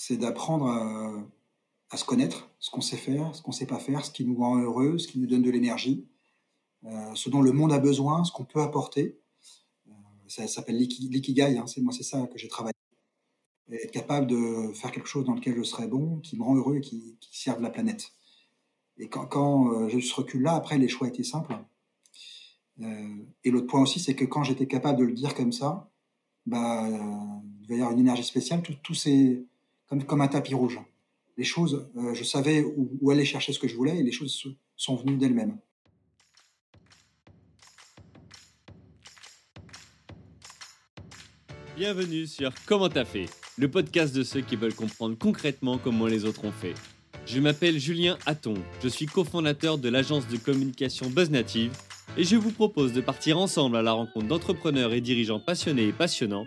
c'est d'apprendre à, se connaître, ce qu'on sait faire, ce qu'on ne sait pas faire, ce qui nous rend heureux, ce qui nous donne de l'énergie, euh, ce dont le monde a besoin, ce qu'on peut apporter. Euh, ça s'appelle l'ikigai, hein, c'est moi c'est ça que j'ai travaillé. Être capable de faire quelque chose dans lequel je serais bon, qui me rend heureux et qui, serve la planète. Et quand, quand euh, j'ai eu ce recul-là, après, les choix étaient simples. et l'autre point aussi, c'est que quand j'étais capable de le dire comme ça, bah, il va y avoir une énergie spéciale. Tout c'est comme, un tapis rouge les choses, euh, je savais où, aller chercher ce que je voulais et les choses sont venues d'elles-mêmes. Bienvenue sur Comment t'as fait, le podcast de ceux qui veulent comprendre concrètement comment les autres ont fait. Je m'appelle Julien Hatton, je suis cofondateur de l'agence de communication BuzzNative et je vous propose de partir ensemble à la rencontre d'entrepreneurs et dirigeants passionnés et passionnants,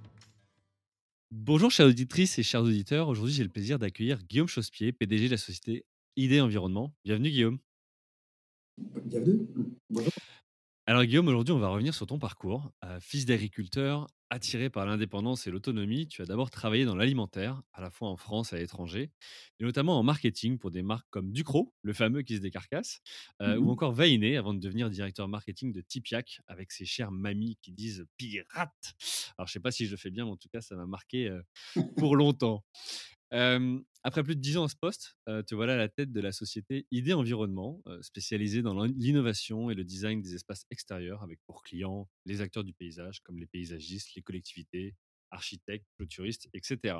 Bonjour chères auditrices et chers auditeurs, aujourd'hui j'ai le plaisir d'accueillir Guillaume Chauspier, PDG de la société Idée Environnement. Bienvenue Guillaume. Bienvenue. Bonjour. Alors Guillaume, aujourd'hui on va revenir sur ton parcours. Euh, fils d'agriculteur, attiré par l'indépendance et l'autonomie, tu as d'abord travaillé dans l'alimentaire, à la fois en France et à l'étranger, et notamment en marketing pour des marques comme Ducrot, le fameux qui se décarcasse, euh, ou mmh encore Vainé, avant de devenir directeur marketing de Tipiac, avec ses chères mamies qui disent pirate. Alors je sais pas si je le fais bien, mais en tout cas ça m'a marqué euh, pour longtemps après plus de 10 ans à ce poste, te voilà à la tête de la société Idée Environnement, spécialisée dans l'innovation et le design des espaces extérieurs, avec pour clients les acteurs du paysage, comme les paysagistes, les collectivités, architectes, clôturistes, etc.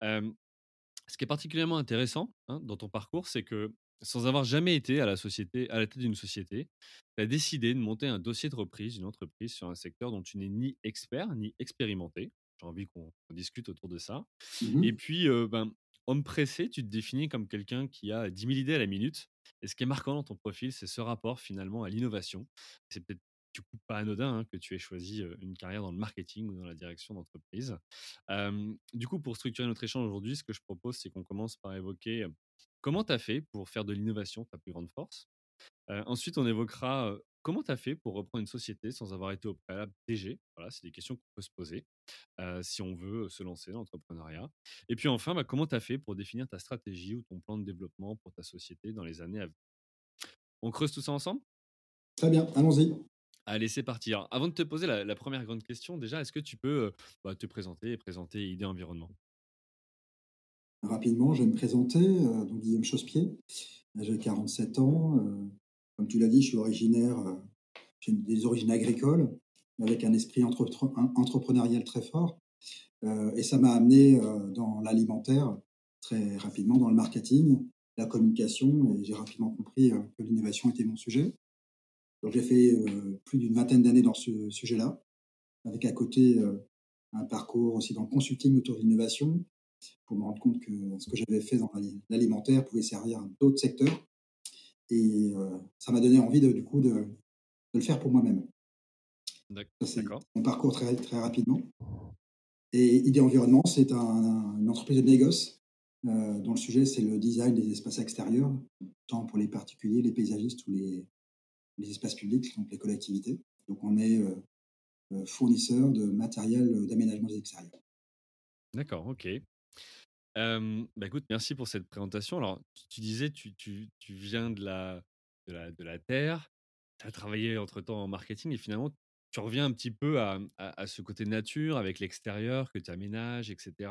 ce qui est particulièrement intéressant hein, dans ton parcours, c'est que sans avoir jamais été à la, société, à la tête d'une société, tu as décidé de monter un dossier de reprise d'une entreprise sur un secteur dont tu n'es ni expert ni expérimenté j'ai envie qu'on discute autour de ça. Mmh et puis, ben, homme pressé, tu te définis comme quelqu'un qui a 10 000 idées à la minute. Et ce qui est marquant dans ton profil, c'est ce rapport finalement à l'innovation. C'est peut-être du coup pas anodin hein, que tu aies choisi une carrière dans le marketing ou dans la direction d'entreprise. du coup, pour structurer notre échange aujourd'hui, ce que je propose, c'est qu'on commence par évoquer comment tu as fait pour faire de l'innovation ta plus grande force. ensuite, on évoquera comment tu as fait pour reprendre une société sans avoir été au préalable DG Voilà, c'est des questions qu'on peut se poser si on veut se lancer dans l'entrepreneuriat. Et puis enfin, bah, comment tu as fait pour définir ta stratégie ou ton plan de développement pour ta société dans les années à venir? On creuse tout ça ensemble? Très bien, allons-y. Allez, c'est parti. avant de te poser la, première grande question, déjà, est-ce que tu peux bah, te présenter et présenter Idée Environnement? Rapidement, je vais me présenter. donc Guillaume Chauspier, j'ai 47 ans. Comme tu l'as dit, je suis originaire, j'ai des origines agricoles avec un esprit entrepreneurial très fort. Euh, et ça m'a amené euh, dans l'alimentaire très rapidement, dans le marketing, la communication, et j'ai rapidement compris euh, que l'innovation était mon sujet. Donc j'ai fait plus d'une vingtaine d'années dans ce sujet-là, avec à côté un parcours aussi dans le consulting autour de l'innovation, pour me rendre compte que ce que j'avais fait dans l'alimentaire pouvait servir à d'autres secteurs. Et ça m'a donné envie de, du coup de le faire pour moi-même. D'accord. Mon parcours très, très rapidement. Et Idée Environnement, c'est une entreprise de négoce euh, dont le sujet, c'est le design des espaces extérieurs, tant pour les particuliers, les paysagistes ou les, les espaces publics, donc les collectivités. Donc, on est euh, euh, fournisseur de matériel d'aménagement des extérieurs. D'accord, ok. Bah écoute, merci pour cette présentation. Alors, tu, disais, tu, tu, tu, viens de la, de la, de la Terre, tu as travaillé entre-temps en marketing et finalement, tu reviens un petit peu à, ce côté nature avec l'extérieur que tu aménages, etc.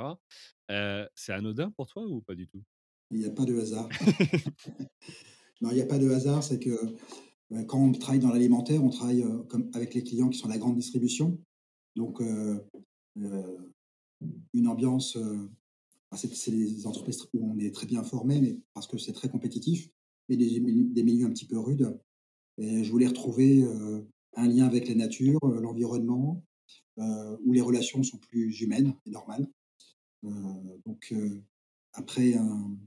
c'est anodin pour toi ou pas du tout? Il n'y a pas de hasard. non, il n'y a pas de hasard, c'est que bah, quand on travaille dans l'alimentaire, on travaille avec les clients qui sont la grande distribution. Donc, une ambiance, c'est les entreprises où on est très bien formé, mais parce que c'est très compétitif, mais des, des, milieux un petit peu rudes. Je voulais retrouver un lien avec la nature, euh, l'environnement, euh, où les relations sont plus humaines et normales. Euh, donc, après un,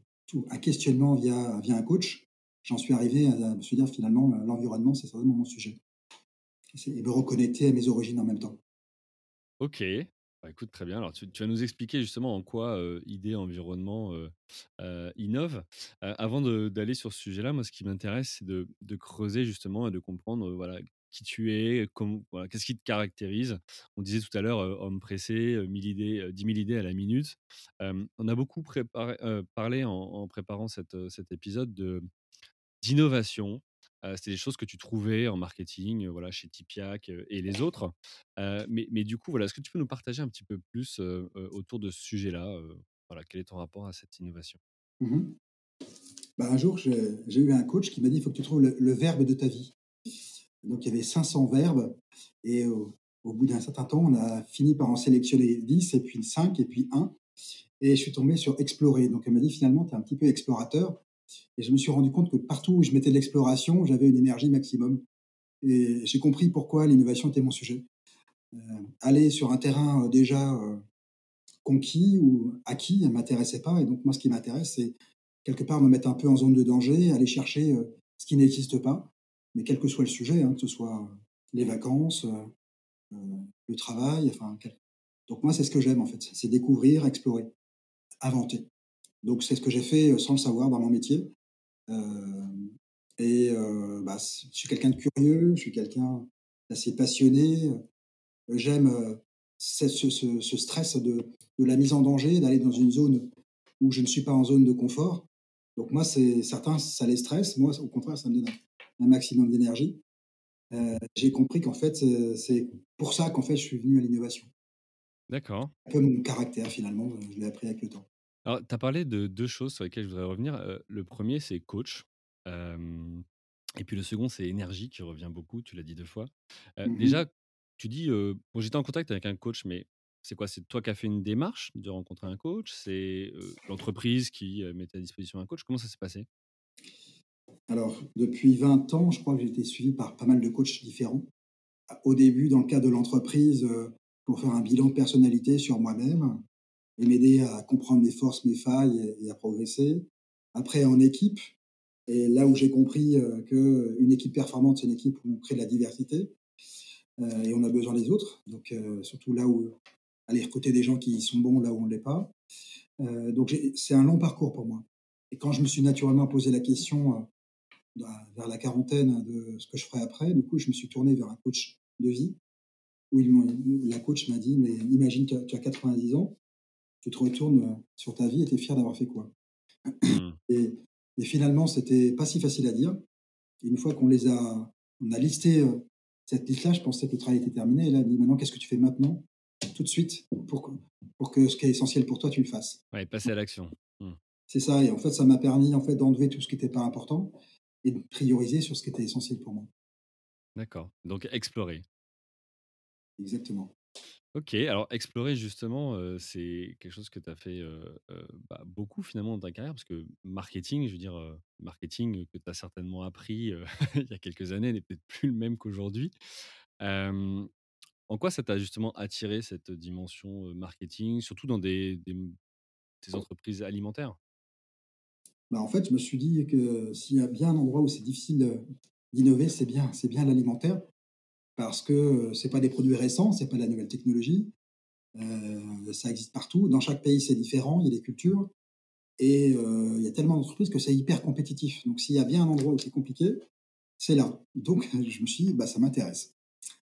questionnement via via un coach, j'en suis arrivé à me dire finalement, l'environnement, c'est vraiment mon sujet. Et me reconnecter à mes origines en même temps. OK. Bah, écoute, très bien. Alors, tu vas nous expliquer justement en quoi, heu, idée environnement, heu, innove. Avant d'aller sur ce sujet-là, moi, ce qui m'intéresse, c'est de creuser justement et de comprendre, voilà, qui tu es, qu'est-ce qui te caractérise? On disait tout à l'heure, heu, homme pressé, 1000 idées, heu, 10 000 idées à la minute. On a beaucoup parlé en préparant cet, épisode de d'innovation. C'était des choses que tu trouvais en marketing, voilà, chez Tipiak, heu, et les autres. Mais mais du coup, voilà, est-ce que tu peux nous partager un petit peu plus, autour de ce sujet-là, voilà, quel est ton rapport à cette innovation? Bah, un jour, j'ai eu un coach qui m'a dit: «Il faut que tu trouves le verbe de ta vie». Donc il y avait 500 verbes et au au bout d'un certain temps, on a fini par en sélectionner 10 et puis 5 et puis un et je suis tombé sur explorer. Donc elle m'a dit: «Finalement, tu es un petit peu explorateur» et je me suis rendu compte que partout où je mettais de l'exploration, j'avais une énergie maximum et j'ai compris pourquoi l'innovation était mon sujet. Heu, aller sur un terrain, heu, déjà, heu, conquis ou acquis, ne m'intéressait pas et donc moi, ce qui m'intéresse, c'est quelque part me mettre un peu en zone de danger, aller chercher, ce qui n'existe pas, mais quel que soit le sujet, hein, que ce soit, les vacances, le travail, enfin donc moi, c'est ce que j'aime en fait, c'est découvrir, explorer, inventer. Donc c'est ce que j'ai fait, heu, sans le savoir dans mon métier, hem et heu, bah, je suis quelqu'un de curieux, je suis quelqu'un d'assez passionné, j'aime, ce ce ce stress de de la mise en danger, d'aller dans une zone où je ne suis pas en zone de confort. Donc moi, c'est certains, ça les stresse, moi, au contraire, ça me donne un un maximum d'énergie. J'ai compris qu'en fait, c'est pour ça qu'en fait, je suis venu à l'innovation. D'accord. Un peu mon caractère finalement, je l'ai appris avec le temps. Alors, tu as parlé de 2 choses sur lesquelles je voudrais revenir. Le premier c'est coach, et puis le second, c'est énergie qui revient beaucoup, tu l'as dit 2 fois. Mmh mh. déjà, tu dis, heu: «Bon, j'étais en contact avec un coach», mais c'est quoi? C'est toi qui as fait une démarche de rencontrer un coach? C'est, l'entreprise qui, mettait à disposition un coach? Comment ça s'est passé? Alors depuis 20 ans, je crois que j'ai été suivi par pas mal de coachs différents. Au début, dans le cadre de l'entreprise, pour faire un bilan de personnalité sur moi-même et m'aider à comprendre mes forces, mes failles et à progresser. Après en équipe et là où j'ai compris, heu, qu'une équipe performante, c'est une équipe où on crée de la diversité, heu et on a besoin des autres. Donc heu, surtout là où aller recruter des gens qui sont bons là où on ne l'est pas. Donc c'est un long parcours pour moi et quand je me suis naturellement posé la question, bah, vers la quarantaine de ce que je ferais après, du coup, je me suis tourné vers un coach de vie où la coach m'a dit: «Mais imagine, tu as 90 ans, tu te retournes, heu, sur ta vie et tu es fier d'avoir fait quoi?» Mmh. et et finalement, c'était pas si facile à dire. Et une fois qu'on les a on a listé, heu, cette liste-là, je pensais que le travail était terminé et là, elle me dit: «Maintenant, qu'est-ce que tu fais maintenant, tout de suite, pour que pour que ce qui est essentiel pour toi, tu le fasses?» Ouais, passer à l'action. Mmh. C'est ça et en fait, ça m'a permis, en fait, d'enlever tout ce qui était pas important et de prioriser sur ce qui était essentiel pour moi. D'accord, donc explorer. Exactement. OK, alors explorer justement, c'est quelque chose que tu as fait, bah, beaucoup finalement dans ta carrière parce que marketing, je veux dire, marketing que tu as certainement appris, il y a quelques années n'est peut-être plus le même qu'aujourd'hui. En quoi ça t'a justement attiré cette dimension, marketing, surtout dans des entreprises alimentaires? Bah, en fait, je me suis dit que s'il y a bien un endroit où c'est difficile, d'innover, c'est bien c'est bien l'alimentaire parce que, heu, c'est pas des produits récents, c'est pas de la nouvelle technologie, heu, ça existe partout. Dans chaque pays, c'est différent, il y a des cultures et heu, il y a tellement d'entreprises que c'est hyper compétitif. Donc s'il y a bien un endroit où c'est compliqué, c'est là. Donc je me suis dit: «Bah, ça m'intéresse»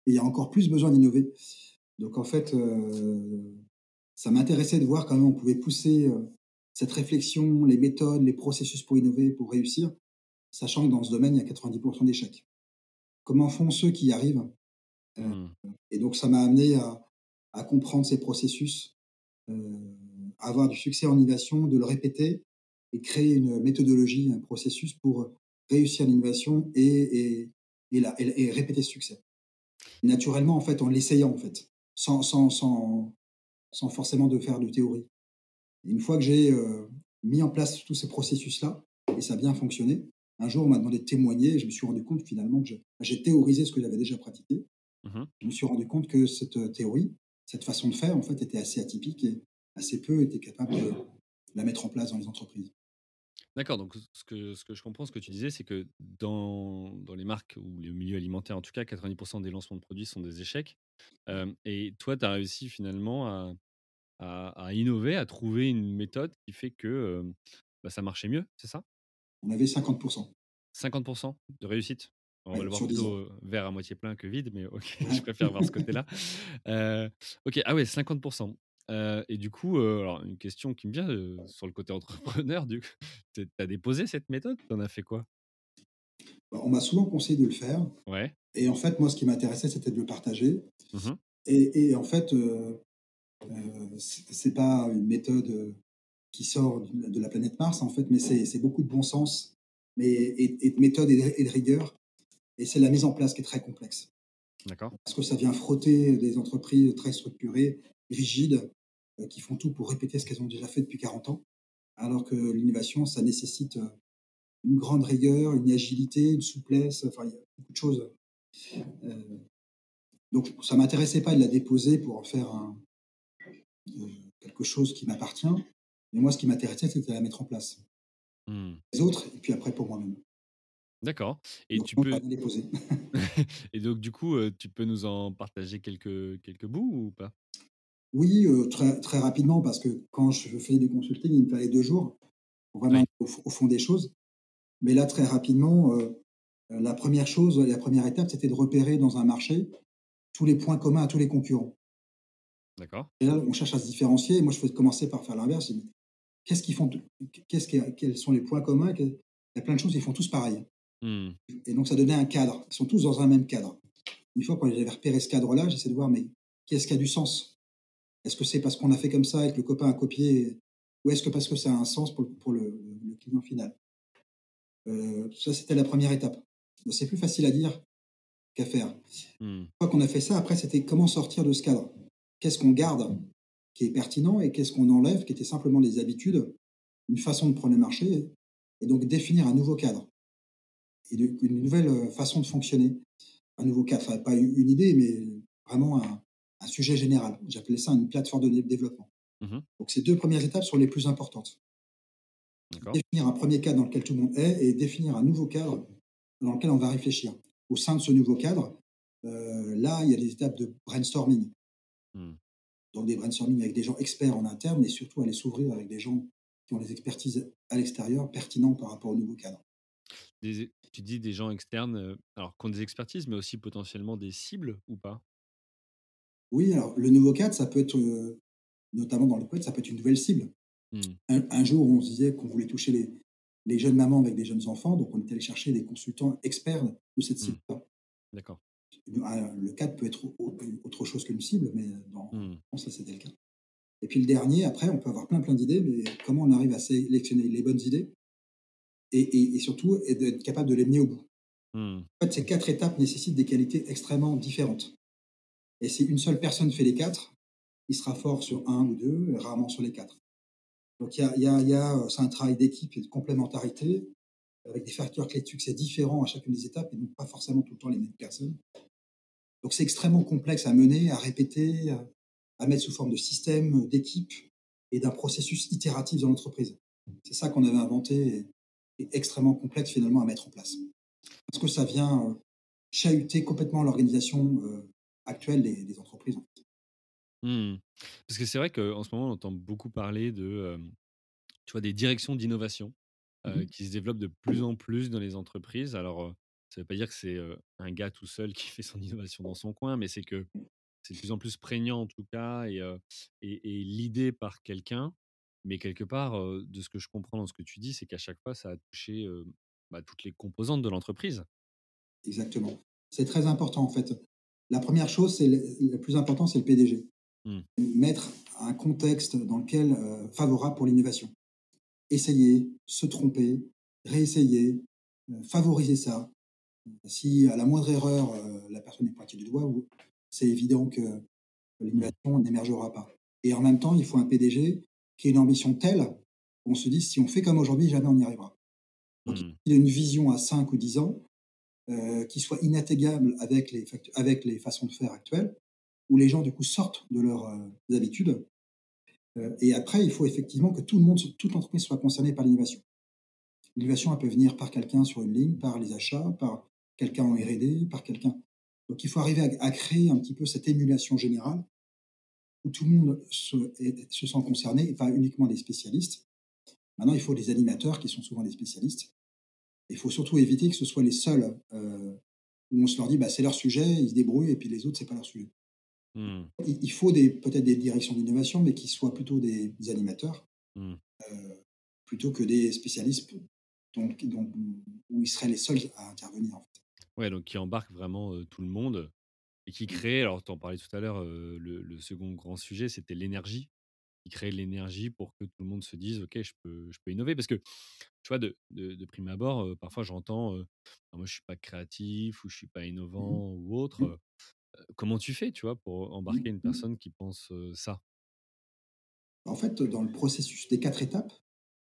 et il y a encore plus besoin d'innover. Donc en fait, ça m'intéressait de voir comment on pouvait pousser, cette réflexion, les méthodes, les processus pour innover, pour réussir, sachant que dans ce domaine, il y a 90% d'échecs. Comment font ceux qui y arrivent? Heu Mmh. et donc ça m'a amené à à comprendre ces processus, heu, avoir du succès en innovation, de le répéter et créer une méthodologie, un processus pour, réussir l'innovation et et et la et et répéter ce succès. Naturellement, en fait, en l'essayant, en fait, sans sans sans sans forcément de faire de théorie. Et une fois que j'ai, heu, mis en place tous ces processus-là et ça a bien fonctionné, un jour, on m'a demandé de témoigner et je me suis rendu compte finalement que j'ai théorisé ce que j'avais déjà pratiqué. Mmh Je me suis rendu compte que cette, heu, théorie, cette façon de faire, en fait, était assez atypique et assez peu étaient capables de la mettre en place dans les entreprises. D'accord, donc ce que ce que je comprends, ce que tu disais, c'est que dans dans les marques ou le milieu alimentaire, en tout cas, 90% des lancements de produits sont des échecs. Hem et toi, tu as réussi finalement à à à innover, à trouver une méthode qui fait que, hem, bah, ça marchait mieux, c'est ça? On avait 50 50 de réussite? On va le voir sur 10 plutôt, verre à moitié plein que vide, mais OK, je préfère voir ce côté-là. Heu, OK, ah ouais 50 Heu et du coup, heu, alors une question qui me vient, sur le côté entrepreneur tu as déposé cette méthode? Tu en as fait quoi? Bah, on m'a souvent conseillé de le faire Ouais. et en fait, moi, ce qui m'intéressait, c'était de le partager Mmh et et en fait, c'est pas une méthode, qui sort de la planète Mars, en fait, mais c'est c'est beaucoup de bon sens, mais et et de méthode et de et de rigueur et c'est la mise en place qui est très complexe. D'accord. Parce que ça vient frotter des entreprises très structurées, rigides, heu, qui font tout pour répéter ce qu'elles ont déjà fait depuis 40 ans, alors que l'innovation, ça nécessite, heu, une grande rigueur, une agilité, une souplesse, enfin, il y a beaucoup de choses, heu, donc ça m'intéressait pas de la déposer pour en faire un, quelque chose qui m'appartient, mais moi, ce qui m'intéressait, c'était de la mettre en place. Mmh. Les autres et puis après pour moi-même. D'accord et Donc tu peux et donc du coup, tu peux nous en partager quelques quelques bouts ou pas? Oui, très très rapidement parce que quand je faisais du consulting, il me fallait 2 jours pour vraiment aller au fond au fond des choses. Mais là, très rapidement, la première chose, la première étape, c'était de repérer dans un marché tous les points communs à tous les concurrents. D'accord. Et là, on cherche à se différencier et moi, je fais commencer par faire l'inverse. «Qu'est-ce qu'ils font qu'est-ce quels sont les points communs? Que» il y a plein de choses, ils font tous pareil Mmh. et donc ça donnait un cadre. Ils sont tous dans un même cadre. Une fois quand j'avais repéré ce cadre-là, j'essaie de voir, mais qu'est-ce qui a du sens? Est-ce que c'est parce qu'on a fait comme ça et que le copain a copié ou est-ce que parce que ça a un sens pour le pour le le client final? Heu, ça, c'était la première étape. C'est plus facile à dire qu'à faire. Une Mmh. fois qu'on a fait ça, après, c'était comment sortir de ce cadre? Qu'est-ce qu'on garde qui est pertinent et qu'est-ce qu'on enlève qui était simplement des habitudes, une façon de prendre le marché et donc définir un nouveau cadre? Et de une nouvelle, heu, façon de fonctionner. Un nouveau cadre, enfin pas une idée, mais vraiment un un sujet général. J'appelais ça une plateforme de dé développement. Mmh Donc ces 2 premières étapes sont les plus importantes. Définir un premier cadre dans lequel tout le monde est et définir un nouveau cadre dans lequel on va réfléchir. Au sein de ce nouveau cadre, heu, là, il y a des étapes de brainstorming. Mmh. Donc des brainstorming avec des gens experts en interne, mais surtout aller s'ouvrir avec des gens qui ont des expertises à l'extérieur pertinents par rapport au nouveau cadre. Des tu dis des gens externes, alors qui ont des expertises, mais aussi potentiellement des cibles ou pas? Oui, alors le nouveau cadre, ça peut être, notamment dans le code, ça peut être une nouvelle cible. Mmh. Un un jour, on se disait qu'on voulait toucher les les jeunes mamans avec des jeunes enfants, donc on est allé chercher des consultants experts de cette Mmh. cible-là. D'accord. Ah, le cadre peut être au au autre chose qu'une cible, mais dans Mmh. ça, c'était le cas. Et puis le dernier, après, on peut avoir plein, plein d'idées, mais comment on arrive à sélectionner les bonnes idées? Et et et surtout et d'être capable de les mener au bout. Mmh. En fait, ces 4 étapes nécessitent des qualités extrêmement différentes et si une seule personne fait les 4, il sera fort sur un ou 2, rarement sur les 4. Donc il y a il y a il y a, heu, c'est un travail d'équipe et de complémentarité avec des facteurs clés de succès différents à chacune des étapes et donc pas forcément tout le temps les mêmes personnes. Donc c'est extrêmement complexe à mener, à répéter, à mettre sous forme de système, d'équipe et d'un processus itératif dans l'entreprise. C'est ça qu'on avait inventé et extrêmement complexe finalement à mettre en place. Parce que ça vient, heu, chahuter complètement l'organisation, heu, actuelle des des entreprises, en fait. Mmh. Parce que c'est vrai qu'en ce moment, on entend beaucoup parler de, hem, tu vois, des directions d'innovation, Mmh qui se développent de plus en plus dans les entreprises. Alors, ça ne veut pas dire que c'est, un gars tout seul qui fait son innovation dans son coin, mais c'est que c'est de plus en plus prégnant en tout cas et et et l'idée par quelqu'un. Mais quelque part, de ce que je comprends dans ce que tu dis, c'est qu'à chaque fois, ça a touché, bah, toutes les composantes de l'entreprise. Exactement. C'est très important, en fait. La première chose, c'est le le plus important, c'est le PDG. Mmh. Mettre un contexte dans lequel, favorable pour l'innovation. Essayer, se tromper, réessayer, favoriser ça. Si à la moindre erreur, la personne est pointée du doigt c'est évident que Mmh. l'innovation n'émergera pas. Et en même temps, il faut un PDG qui ait une ambition telle qu'on se dise: «Si on fait comme aujourd'hui, jamais on n'y arrivera». Donc Mmh. il a une vision à 5 ou 10 ans, heu, qui soit inatteignable avec les fact avec les façons de faire actuelles, où les gens du coup sortent de leurs, heu, habitudes, heu et après il faut effectivement que tout le monde, toute l'entreprise soit concernée par l'innovation. L'innovation, elle peut venir par quelqu'un sur une ligne, par les achats, par quelqu'un en R&D, par quelqu'un donc il faut arriver à à créer un petit peu cette émulation générale où tout le monde se sent concerné et pas uniquement des spécialistes. Maintenant, il faut des animateurs qui sont souvent des spécialistes. Il faut surtout éviter que ce soit les seuls, heu, où on se leur dit: «Bah, c'est leur sujet, ils se débrouillent» et puis les autres, c'est pas leur sujet. Mmh. Il faut des peut-être des directions d'innovation, mais qui soient plutôt des des animateurs, Mmh. heu, plutôt que des spécialistes donc donc où ils seraient les seuls à intervenir, en fait. Ouais, donc qui embarque vraiment, heu, tout le monde et qui crée alors tu en parlais tout à l'heure, heu, le le second grand sujet, c'était l'énergie. Qui crée l'énergie pour que tout le monde se dise: «OK, je peux je peux innover». Parce que, tu vois, de de de prime abord, parfois j'entends, «Ah moi je suis pas créatif» ou «Je suis pas Mmh innovant» ou autre, mh. heu. comment tu fais, tu vois, pour Mmh embarquer une personne qui pense, ça? En fait, dans le processus des 4 étapes,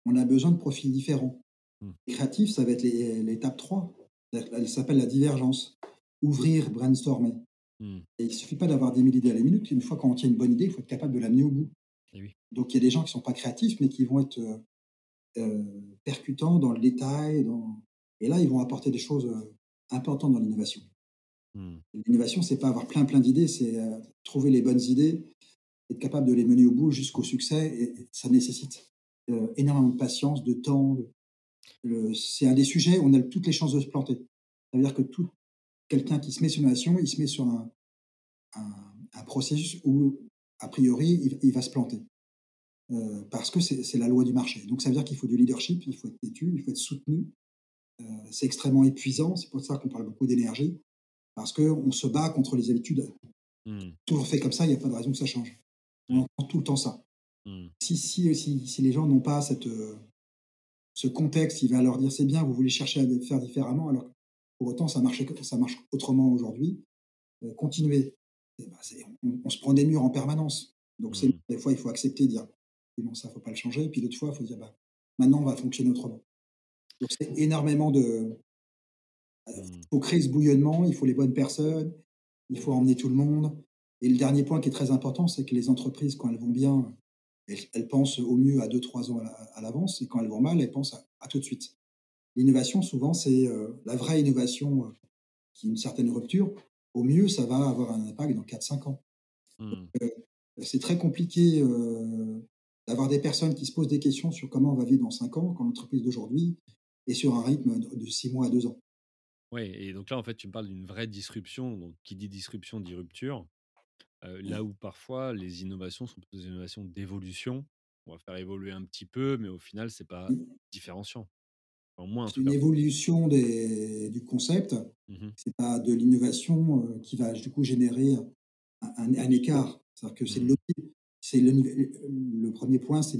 on a besoin de profils différents. Mmh. Créatif, ça va être l'é l'étape 3. Elle elle s'appelle la divergence. Ouvrir, brainstormer Mmh. et il suffit pas d'avoir 10 000 idées à la minute. Une fois qu'on tient une bonne idée, il faut être capable de l'amener au bout. Et oui. Donc il y a des gens qui sont pas créatifs, mais qui vont être, heu heu, percutants dans le détail, dans et là, ils vont apporter des choses, heu, importantes dans l'innovation. Mmh. L'innovation, c'est pas avoir plein, plein d'idées, c'est, trouver les bonnes idées, être capable de les mener au bout jusqu'au succès et et ça nécessite, énormément de patience, de temps, de c'est un des sujets où on a toutes les chances de se planter. Ça veut dire que tout quelqu'un qui se met sur une innovation, il se met sur un un un processus où, a priori, il il va se planter, heu, parce que c'est la loi du marché. Donc ça veut dire qu'il faut du leadership, il faut être têtu, il faut être soutenu, heu, c'est extrêmement épuisant, c'est pour ça qu'on parle beaucoup d'énergie, parce qu'on se bat contre les habitudes. Mmh. Toujours fait comme ça, il y a pas de raison que ça change. On Oui. entend tout le temps ça. Mmh. Si si, si si les gens n'ont pas cette, heu, ce contexte, il va leur dire: «C'est bien, vous voulez chercher à faire différemment», alors pour autant ça marchait ça marche autrement aujourd'hui. Heu, continuez. Et bah, c'est on on se prend des murs en permanence. Donc c'est Mmh. des fois, il faut accepter, dire: «Oui, bon, ça, faut pas le changer» et puis d'autres fois, il faut dire: «Bah, maintenant, on va fonctionner autrement». Donc c'est énormément de heu, Mmh. faut créer ce bouillonnement, il faut les bonnes personnes, il faut emmener tout le monde et le dernier point qui est très important, c'est que les entreprises, quand elles vont bien, elles elles pensent au mieux à deux trois ans à l'a à l'avance et quand elles vont mal, elles pensent à à tout de suite. L'innovation, souvent, c'est, heu, la vraie innovation, heu, qui est une certaine rupture. Au mieux, ça va avoir un impact dans quatre cinq ans. Mmh. Heu, c'est très compliqué, d'avoir des personnes qui se posent des questions sur comment on va vivre dans 5 ans, quand l'entreprise d'aujourd'hui est sur un rythme de de 6 mois à 2 ans. Ouais et donc là, en fait, tu me parles d'une vraie disruption, donc qui dit disruption dit rupture. Heu, là Oui. où parfois les innovations sont des innovations d'évolution. On va faire évoluer un petit peu, mais au final, c'est pas Mmh. différenciant. C'est une évolution des du concept, Mmh mh. c'est pas de l'innovation, heu, qui va du coup générer un un un écart. C'est-à-dire que c'est Mmh. c'est le 1er point, c'est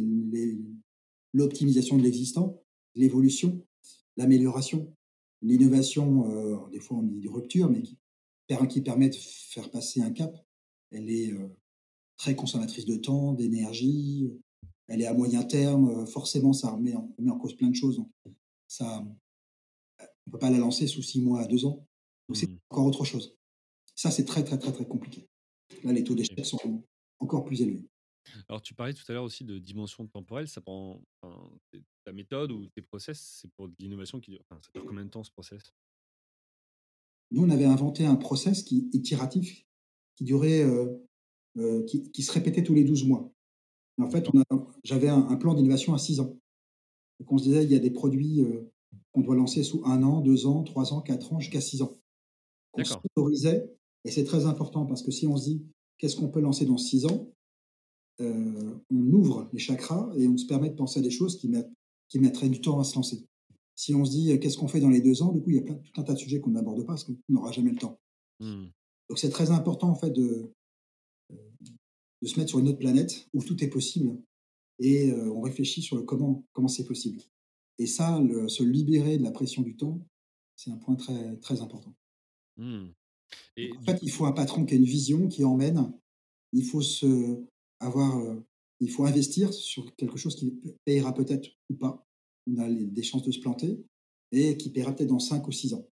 l'optimisation de l'existant, l'évolution, l'amélioration. L'innovation, heu, des fois on dit rupture, mais qui per qui permet de faire passer un cap. Elle est, heu, très consommatrice de temps, d'énergie, elle est à moyen terme, forcément ça remet en remet en cause plein de choses donc ça, on peut pas la lancer sous 6 mois à 2 ans. Donc c'est Mmh. encore autre chose. Ça, c'est très, très, très, très compliqué. Là, les taux d'échec sont encore plus élevés. Alors tu parlais tout à l'heure aussi de dimension temporelle, ça prend enfin, ta méthode ou tes process, c'est pour de l'innovation qui dure enfin, ça dure combien de temps ce process? Nous, on avait inventé un process qui itératif, qui durait, heu heu, qui qui se répétait tous les 12 mois. Et en fait, j'avais un un plan d'innovation à 6 ans. Donc on se disait: «Il y a des produits, heu, qu'on doit lancer sous 1 an, 2 ans, 3 ans, 4 ans, jusqu'à 6 ans». D'accord. s'autorisait et c'est très important parce que si on se dit: «Qu'est-ce qu'on peut lancer dans 6 ans?» heu, on ouvre les chakras et on se permet de penser à des choses qui mettent qui mettraient du temps à se lancer. Si on se dit: «Heu, qu'est-ce qu'on fait dans les 2 ans?» du coup, il y a plein tout un tas de sujets qu'on n'aborde pas parce qu'on n'aura jamais le temps. Mmh. Donc c'est très important en fait de, de se mettre sur une autre planète où tout est possible et on réfléchit sur le comment comment c'est possible. Et ça, le se libérer de la pression du temps, c'est un point très, très important. Mmh. Et en fait, il faut un patron qui a une vision, qui emmène. Il faut se avoir, il faut investir sur quelque chose qui payera peut-être ou pas. On a les des chances de se planter et qui paiera peut-être dans 5 ou 6 ans.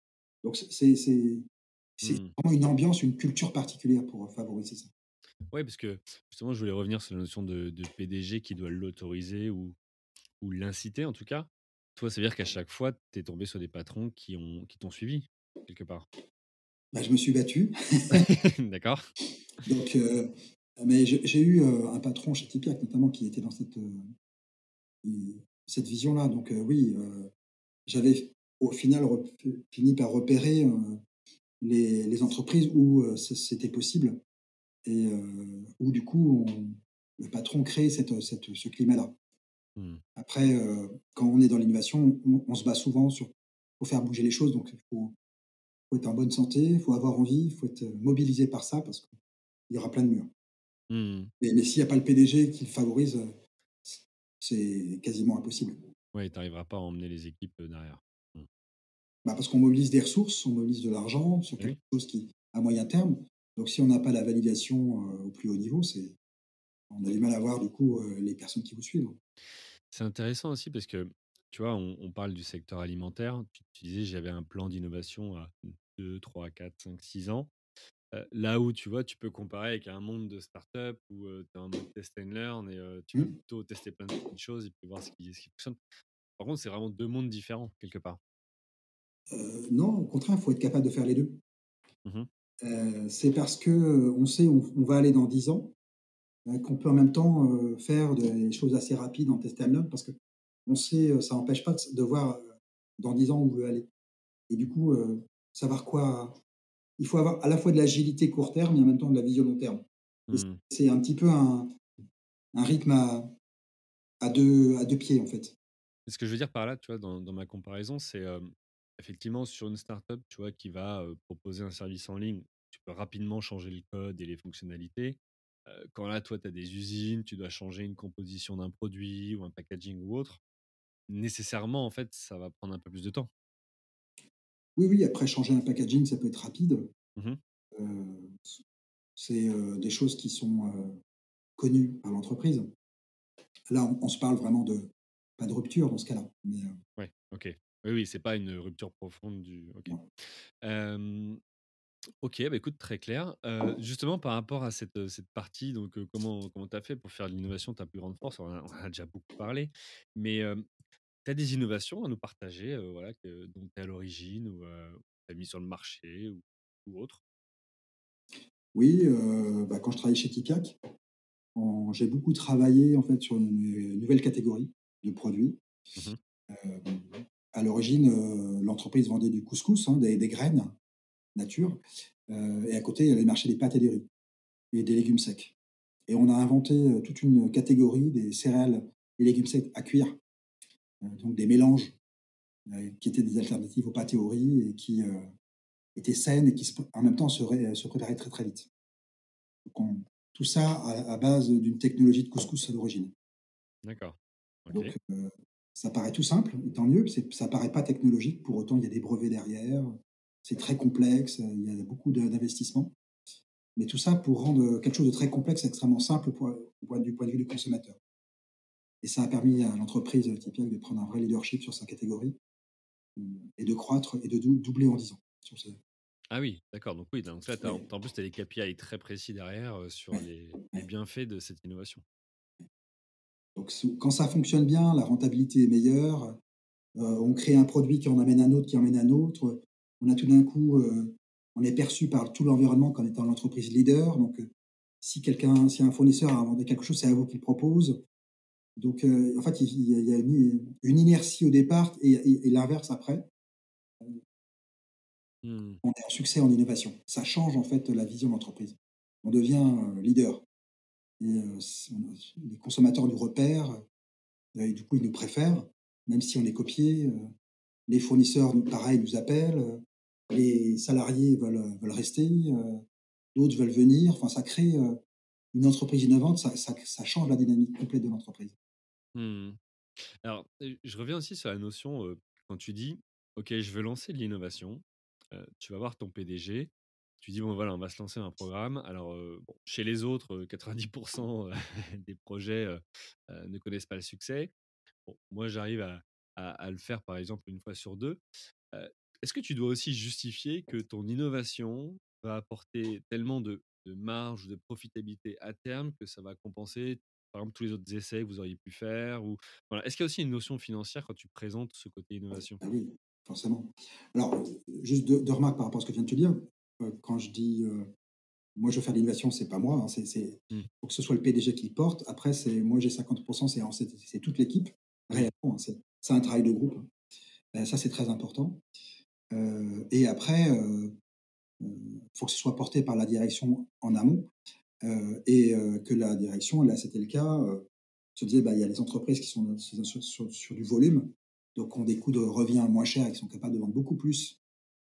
Donc c'est mmh. vraiment une ambiance, une culture particulière pour, favoriser ça. Ouais, parce que justement, je voulais revenir sur la notion de de PDG qui doit l'autoriser ou ou l'inciter en tout cas. Toi, ça veut dire qu'à chaque fois, tu es tombé sur des patrons qui ont qui t'ont suivi, quelque part? Bah, je me suis battu. D'accord. Donc, heu, mais j'ai eu, heu, un patron chez Tipeee notamment qui était dans cette, heu, i cette vision-là. Donc, oui, j'avais au final fini par repérer, les les entreprises où, c'était possible et heu, où du coup on le patron crée cette, cette ce climat-là. Mmh. Après, heu, quand on est dans l'innovation, on on se bat souvent sur pour faire bouger les choses, donc il faut faut être en bonne santé, il faut avoir envie, il faut être, mobilisé par ça parce qu'il y aura plein de murs. Mmh Mais mais s'il y a pas le PDG qui le favorise, c'est quasiment impossible. Ouais, tu arriveras pas à emmener les équipes, heu, derrière. Mmh. Bah, parce qu'on mobilise des ressources, on mobilise de l'argent sur Eh quelque oui. chose qui à moyen terme. Donc si on n'a pas la validation, heu, au plus haut niveau, c'est on a du mal à voir du coup, heu, les personnes qui vous suivent. C'est intéressant aussi parce que, tu vois, on on parle du secteur alimentaire. Tu tu disais: «J'avais un plan d'innovation à 2-3-4-5-6 ans». Heu, là où, tu vois, tu peux comparer avec un monde de start-up où, tu es en mode test and learn et tu vas Mmh. plutôt tester plein de petites choses et puis voir ce qui ce qui fonctionne. Par contre, c'est vraiment 2 mondes différents, quelque part. Non, au contraire, il faut être capable de faire les 2. Mmh c'est parce que, heu, on sait où on va aller dans 10 ans, heu, qu'on peut en même temps, faire des choses assez rapides en test and learn parce qu'on sait, heu, ça empêche pas de voir, dans 10 ans où on veut aller et du coup, savoir quoi il faut avoir à la fois de l'agilité court terme et en même temps de la vision long terme Mmh. c'est un petit peu un un rythme à à 2 à 2 pieds, en fait. Ce que je veux dire par là, tu vois, dans dans ma comparaison, c'est, effectivement sur une start-up, tu vois, qui va, proposer un service en ligne, tu peux rapidement changer le code et les fonctionnalités. Quand là, toi, tu as des usines, tu dois changer une composition d'un produit ou un packaging ou autre, nécessairement, en fait, ça va prendre un peu plus de temps. Oui, oui, après changer un packaging, ça peut être rapide. Mmh c'est, des choses qui sont, connues par l'entreprise. Là, on on se parle vraiment de pas de rupture dans ce cas-là, mais, Ouais, OK. Oui, oui, c'est pas une rupture profonde du OK. OK, bah, écoute, très clair. Justement par rapport à cette, cette partie donc, comment comment tu as fait pour faire de l'innovation ta plus grande force? On a on a déjà beaucoup parlé, mais, tu as des innovations à nous partager, voilà, que dont tu es à l'origine ou, tu as mis sur le marché ou ou autre? Oui, bah, quand je travaillais chez en j'ai beaucoup travaillé, en fait, sur une, nouvelle catégorie de produits. Mmh à l'origine, heu, l'entreprise vendait du couscous, hein, des des graines nature, heu et à côté, il y avait le marché des pâtes et des riz et des légumes secs et on a inventé, heu, toute une catégorie des céréales et légumes secs à cuire, donc des mélanges, qui étaient des alternatives aux pâtes et au riz et qui, étaient saines et qui en même temps se ré se préparaient très, très vite. Donc on tout ça à à base d'une technologie de couscous à l'origine. D'accord. OK. Donc heu, ça paraît tout simple et tant mieux, ça paraît pas technologique, pour autant il y a des brevets derrière, c'est très complexe, il y a beaucoup d'investissements. Mais tout ça pour rendre, quelque chose de très complexe extrêmement simple pour, du point de vue du consommateur. Et ça a permis à l'entreprise, Tipeee de prendre un vrai leadership sur sa catégorie, mmh et de croître et de dou doubler en 10 ans sur ce Ah oui, d'accord, donc oui, donc là, as en ouais, en plus, tu as des KPI très précis derrière, heu, sur ouais, les bienfaits de cette innovation. Donc quand ça fonctionne bien, la rentabilité est meilleure, heu, on crée un produit qui en amène un autre, qui emmène un autre, on a tout d'un coup, heu, on est perçu par tout l'environnement comme étant l'entreprise leader, donc heu, si quelqu'un si un fournisseur a inventé quelque chose, c'est à vous qu'il propose. Donc en fait, il il y a une une inertie au départ et et et l'inverse après. Mmh. On est en succès en innovation. Ça change en fait la vision de l'entreprise. On devient, leader s les consommateurs nous repèrent, heu et du coup, ils nous préfèrent, même si on est copié, heu, les fournisseurs pareil, nous appellent, les salariés veulent, rester, d'autres veulent venir. Enfin, ça crée, une entreprise innovante, ça change la dynamique complète de l'entreprise. Mmh. Alors, je reviens aussi sur la notion, quand tu dis: «OK, je veux lancer de l'innovation», tu vas voir ton PDG, tu dis: «Bon voilà, on va se lancer un programme». Alors, bon, chez les autres, heu, 90 heu, des projets, ne connaissent pas le succès. Moi j'arrive à le faire par exemple une fois sur 2. Heu, est-ce que tu dois aussi justifier que ton innovation va apporter tellement de de marge, de profitabilité à terme que ça va compenser par exemple, tous les autres essais que vous auriez pu faire ou voilà. Est-ce qu'il y a aussi une notion financière quand tu présentes ce côté innovation? Ah oui, forcément. Alors, juste 2- 2 remarques par rapport à ce que viens de te dire. Heu, quand je dis, heu, moi je veux faire de l'innovation, c'est pas moi, hein, c'est c'est Mmh. faut que ce soit le PDG qui le porte. Après, c'est moi j'ai 50 c'est en c'est c'est toute l'équipe, Oui. réellement, hein, c'est c'est un travail de groupe, hein. Heu, ça, c'est très important. Heu et après, heu, faut que ce soit porté par la direction en amont, et que la direction, là, c'était le cas, se disait: «Bah, il y a les entreprises qui sont sur sur du volume, donc ont des coûts de revient moins chers et qui sont capables de vendre beaucoup plus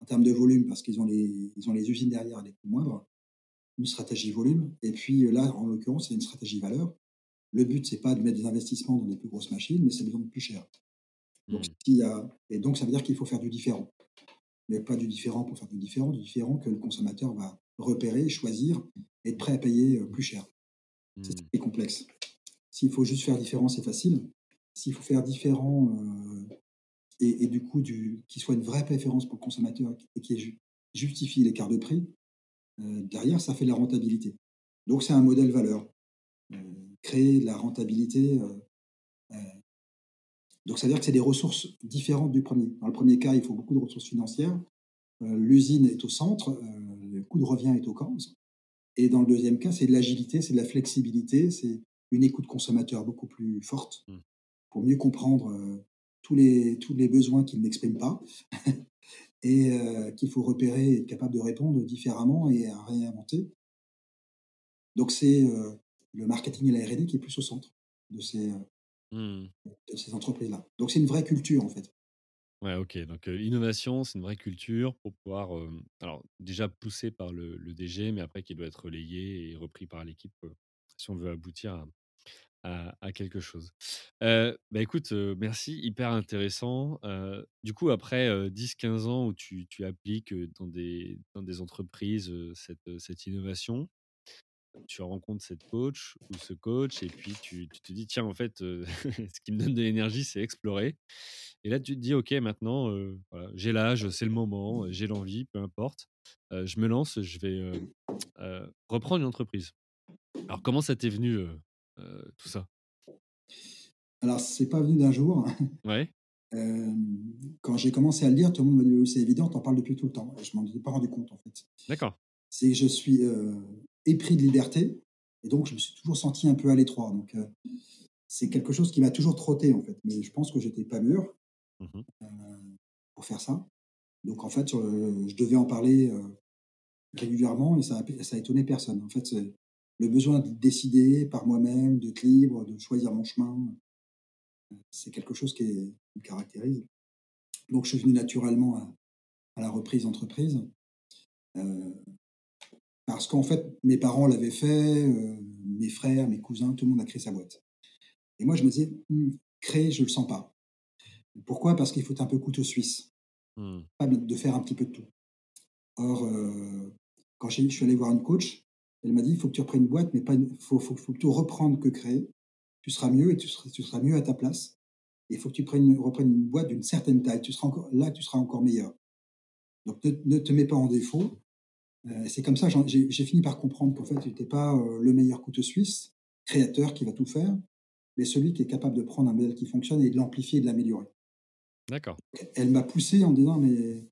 en termes de volume parce qu'ils ont les ils ont les usines derrière à des coûts moindres». Une stratégie volume et puis, heu, là, en l'occurrence, c'est une stratégie valeur. Le but, c'est pas de mettre des investissements dans des plus grosses machines, mais c'est de vendre plus cher. Donc Mmh. a et donc ça veut dire qu'il faut faire du différent. Mais pas du différent pour faire du différent, du différent que le consommateur va repérer, choisir, être prêt à payer, heu, plus cher. C'est Mmh. qui est complexe. S'il faut juste faire différent, c'est facile. S'il faut faire différent, heu et et du coup, du qui soit une vraie préférence pour le consommateur et qui ju justifie l'écart de prix, heu, derrière, ça fait de la rentabilité. Donc c'est un modèle valeur. Heu, créer de la rentabilité, heu, donc ça veut dire que c'est des ressources différentes du premier. Dans le premier cas, il faut beaucoup de ressources financières. L'usine est au centre, le coût de revient est au cause et dans le deuxième cas, c'est de l'agilité, c'est de la flexibilité, c'est une écoute consommateur beaucoup plus forte Mmh. pour mieux comprendre, tous les tous les besoins qu'il n'exprime pas et heu, qu'il faut repérer et être capable de répondre différemment et à réinventer. Donc c'est, heu, le marketing et la R&D qui est plus au centre de ces, heu, Mmh. de ces entreprises-là. Donc c'est une vraie culture, en fait. Ouais, OK, donc heu, l'innovation, c'est une vraie culture pour pouvoir, alors déjà poussé par le le DG, mais après qui doit être relayé et repris par l'équipe, si on veut aboutir à à quelque chose. Heu, bah, écoute, heu, merci, hyper intéressant. Heu, du coup, après, heu, 10-15 ans où tu appliques, dans des entreprises, cette, innovation, tu rencontres cette coach ou ce coach et puis tu te dis: «Tiens, en fait, ce qui me donne de l'énergie, c'est explorer» et là, tu te dis: «OK, maintenant, j'ai l'âge, c'est le moment, j'ai l'envie, peu importe, je me lance, je vais, reprendre une entreprise». Alors comment ça t'est venu, tout ça? Alors c'est pas venu d'un jour. Ouais, Hem, quand j'ai commencé à le lire, tout le monde m'a dit: «Oui, c'est évident, tu en parles depuis tout le temps» et je m'en étais pas rendu compte, en fait. d'accord. C'est que je suis, épris de liberté et donc je me suis toujours senti un peu à l'étroit donc c'est quelque chose qui m'a toujours trotté, en fait, mais je pense que j'étais pas mûr, Mmh mh. heu, pour faire ça. Donc en fait, je devais en parler, régulièrement et ça ça a étonné personne. En fait, le besoin de décider par moi-même, d'être libre, de choisir mon chemin, c'est quelque chose qui est qui me caractérise. Donc je suis venu naturellement à à la reprise d'entreprise, heu, parce qu'en fait, mes parents l'avaient fait, heu, mes frères, mes cousins, tout le monde a créé sa boîte et moi je me disais: «Mmh, créer, je le sens pas». Pourquoi? Parce qu'il faut un peu couteau suisse, Mmh. capable de faire un petit peu de tout. Or, heu, quand j'ai je suis allé voir une coach, elle m'a dit: «Il faut que tu reprennes une boîte, mais pas une faut faut faut plutôt reprendre que créer. Tu seras mieux et tu seras tu seras mieux à ta place et il faut que tu prennes reprennes une boîte d'une certaine taille. Tu seras encore là, tu seras encore meilleur. Donc ne ne te mets pas en défaut». Et c'est comme ça, j'ai fini par comprendre qu'en fait, j'étais pas, heu, le meilleur couteau suisse, créateur qui va tout faire, mais celui qui est capable de prendre un modèle qui fonctionne et de l'amplifier et de l'améliorer. D'accord. Elle m'a poussé en disant: «Mais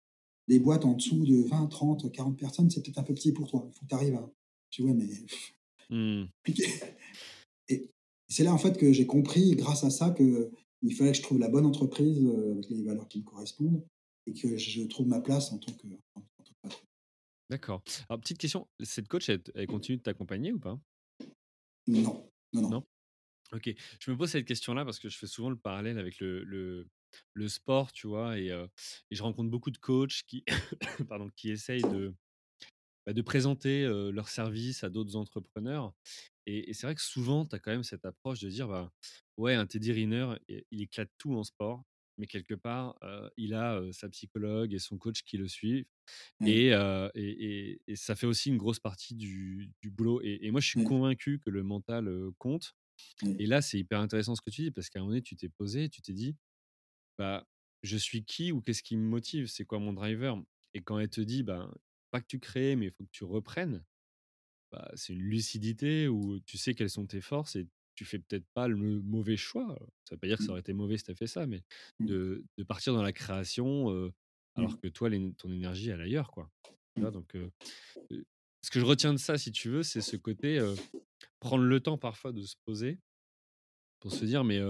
des boîtes en dessous de 20-30-40 personnes, c'est peut-être un peu petit pour toi. Il faut que tu arrives à» je dis: «Ouais, mais Mmh. compliqué» et c'est là, en fait, que j'ai compris, grâce à ça, qu'il fallait que je trouve la bonne entreprise, heu, avec les valeurs qui me correspondent et que je trouve ma place en tant que en en tant que patron. D'accord. Alors petite question, cette coach, elle continue de t'accompagner ou pas? Non, non, non. Non? OK. Je me pose cette question-là parce que je fais souvent le parallèle avec le le le sport, tu vois? Et heu et je rencontre beaucoup de coachs qui pardon, qui essayent de, bah, de présenter, leurs services à d'autres entrepreneurs et et c'est vrai que souvent, tu as quand même cette approche de dire, bah, ouais, un Teddy Riner, il éclate tout en sport, mais quelque part, il a, sa psychologue et son coach qui le suivent et et et et ça fait aussi une grosse partie du du boulot et moi, je suis convaincu que le mental, compte et là, c'est hyper intéressant ce que tu dis parce qu'à un moment donné, tu t'es posé, tu t'es dit: «Bah, je suis qui ou qu'est-ce qui me motive? C'est quoi mon driver?» et quand elle te dit: «Ben, pas que tu crées, mais il faut que tu reprennes», bah, c'est une lucidité où tu sais quelles sont tes forces et tu fais peut-être pas le mauvais choix. Ça veut pas dire que ça Mmh. aurait été mauvais si tu fait ça, mais Mmh. de de partir dans la création, heu, alors Mmh. que toi, ton énergie, elle est ailleurs, quoi. Mmh. Donc, ce que je retiens de ça, si tu veux, c'est ce côté, prendre le temps parfois de se poser pour se dire: «Mais,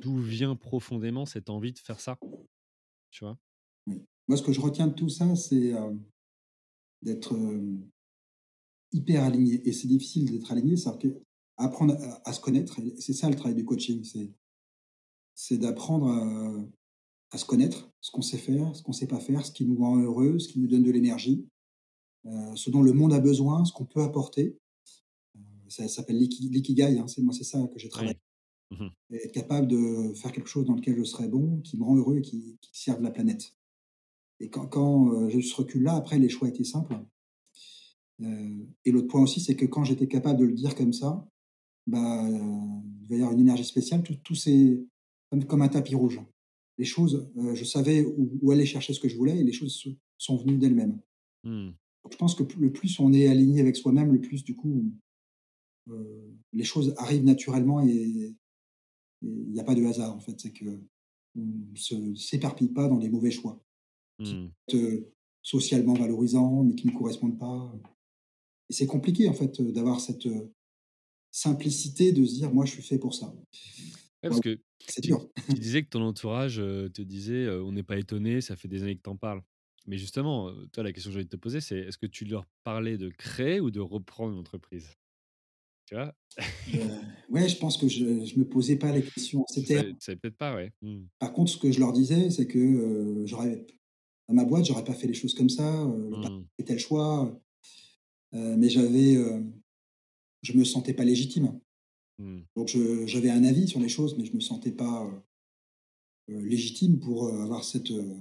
d'où vient profondément cette envie de faire ça?» Tu vois? Moi, ce que je retiens de tout ça, c'est, hem, d'être, hem, hyper aligné et c'est difficile d'être aligné, c'est-à-dire qu'apprendre à à se connaître c'est ça le travail du coaching, c'est c'est d'apprendre à à se connaître, ce qu'on sait faire, ce qu'on sait pas faire, ce qui nous rend heureux, ce qui nous donne de l'énergie, heu, ce dont le monde a besoin, ce qu'on peut apporter. Ça s'appelle l'iki l'ikigai, hein, c'est moi, c'est ça que j'ai travaillé Oui. Mmh être capable de faire quelque chose dans lequel je serais bon, qui me rend heureux et qui qui serve la planète et quand quand, heu, j'ai eu ce recul-là, après les choix étaient simples, heu et l'autre point aussi, c'est que quand j'étais capable de le dire comme ça, bah, il va y avoir une énergie spéciale, tout tout comme comme un tapis rouge. Les choses, heu, je savais où où aller chercher ce que je voulais et les choses se sont venues d'elles-mêmes. Mmh. Je pense que le plus on est aligné avec soi-même, le plus du coup, les choses arrivent naturellement et il n'y a pas de hasard en fait. C'est qu'on ne se s'éparpille pas dans des mauvais choix qui Mmh. sont socialement valorisants, mais qui ne correspondent pas, et c'est compliqué en fait, d'avoir cette, simplicité de se dire: «Moi je suis fait pour ça». Ouais, parce que c'est tu dur. tu disais que ton entourage, heu, te disait, «On n'est pas étonné, ça fait des années que tu en parles». Mais justement, toi, la question que j'ai envie de te poser, c'est est-ce que tu leur parlais de créer ou de reprendre une entreprise? Tu vois? Heu, ouais, je pense que je je me posais pas les questions. Tu C'était peut-être pas, ouais. Mmh. par contre, ce que je leur disais, c'est que, heu, j'aurais ma boîte, j'aurais pas fait les choses comme ça, heu, le Mmh. tel choix, heu, mais j'avais, heu, je me sentais pas légitime. Mmh. Donc j'avais un avis sur les choses, mais je me sentais pas, heu, légitime pour, avoir cette, il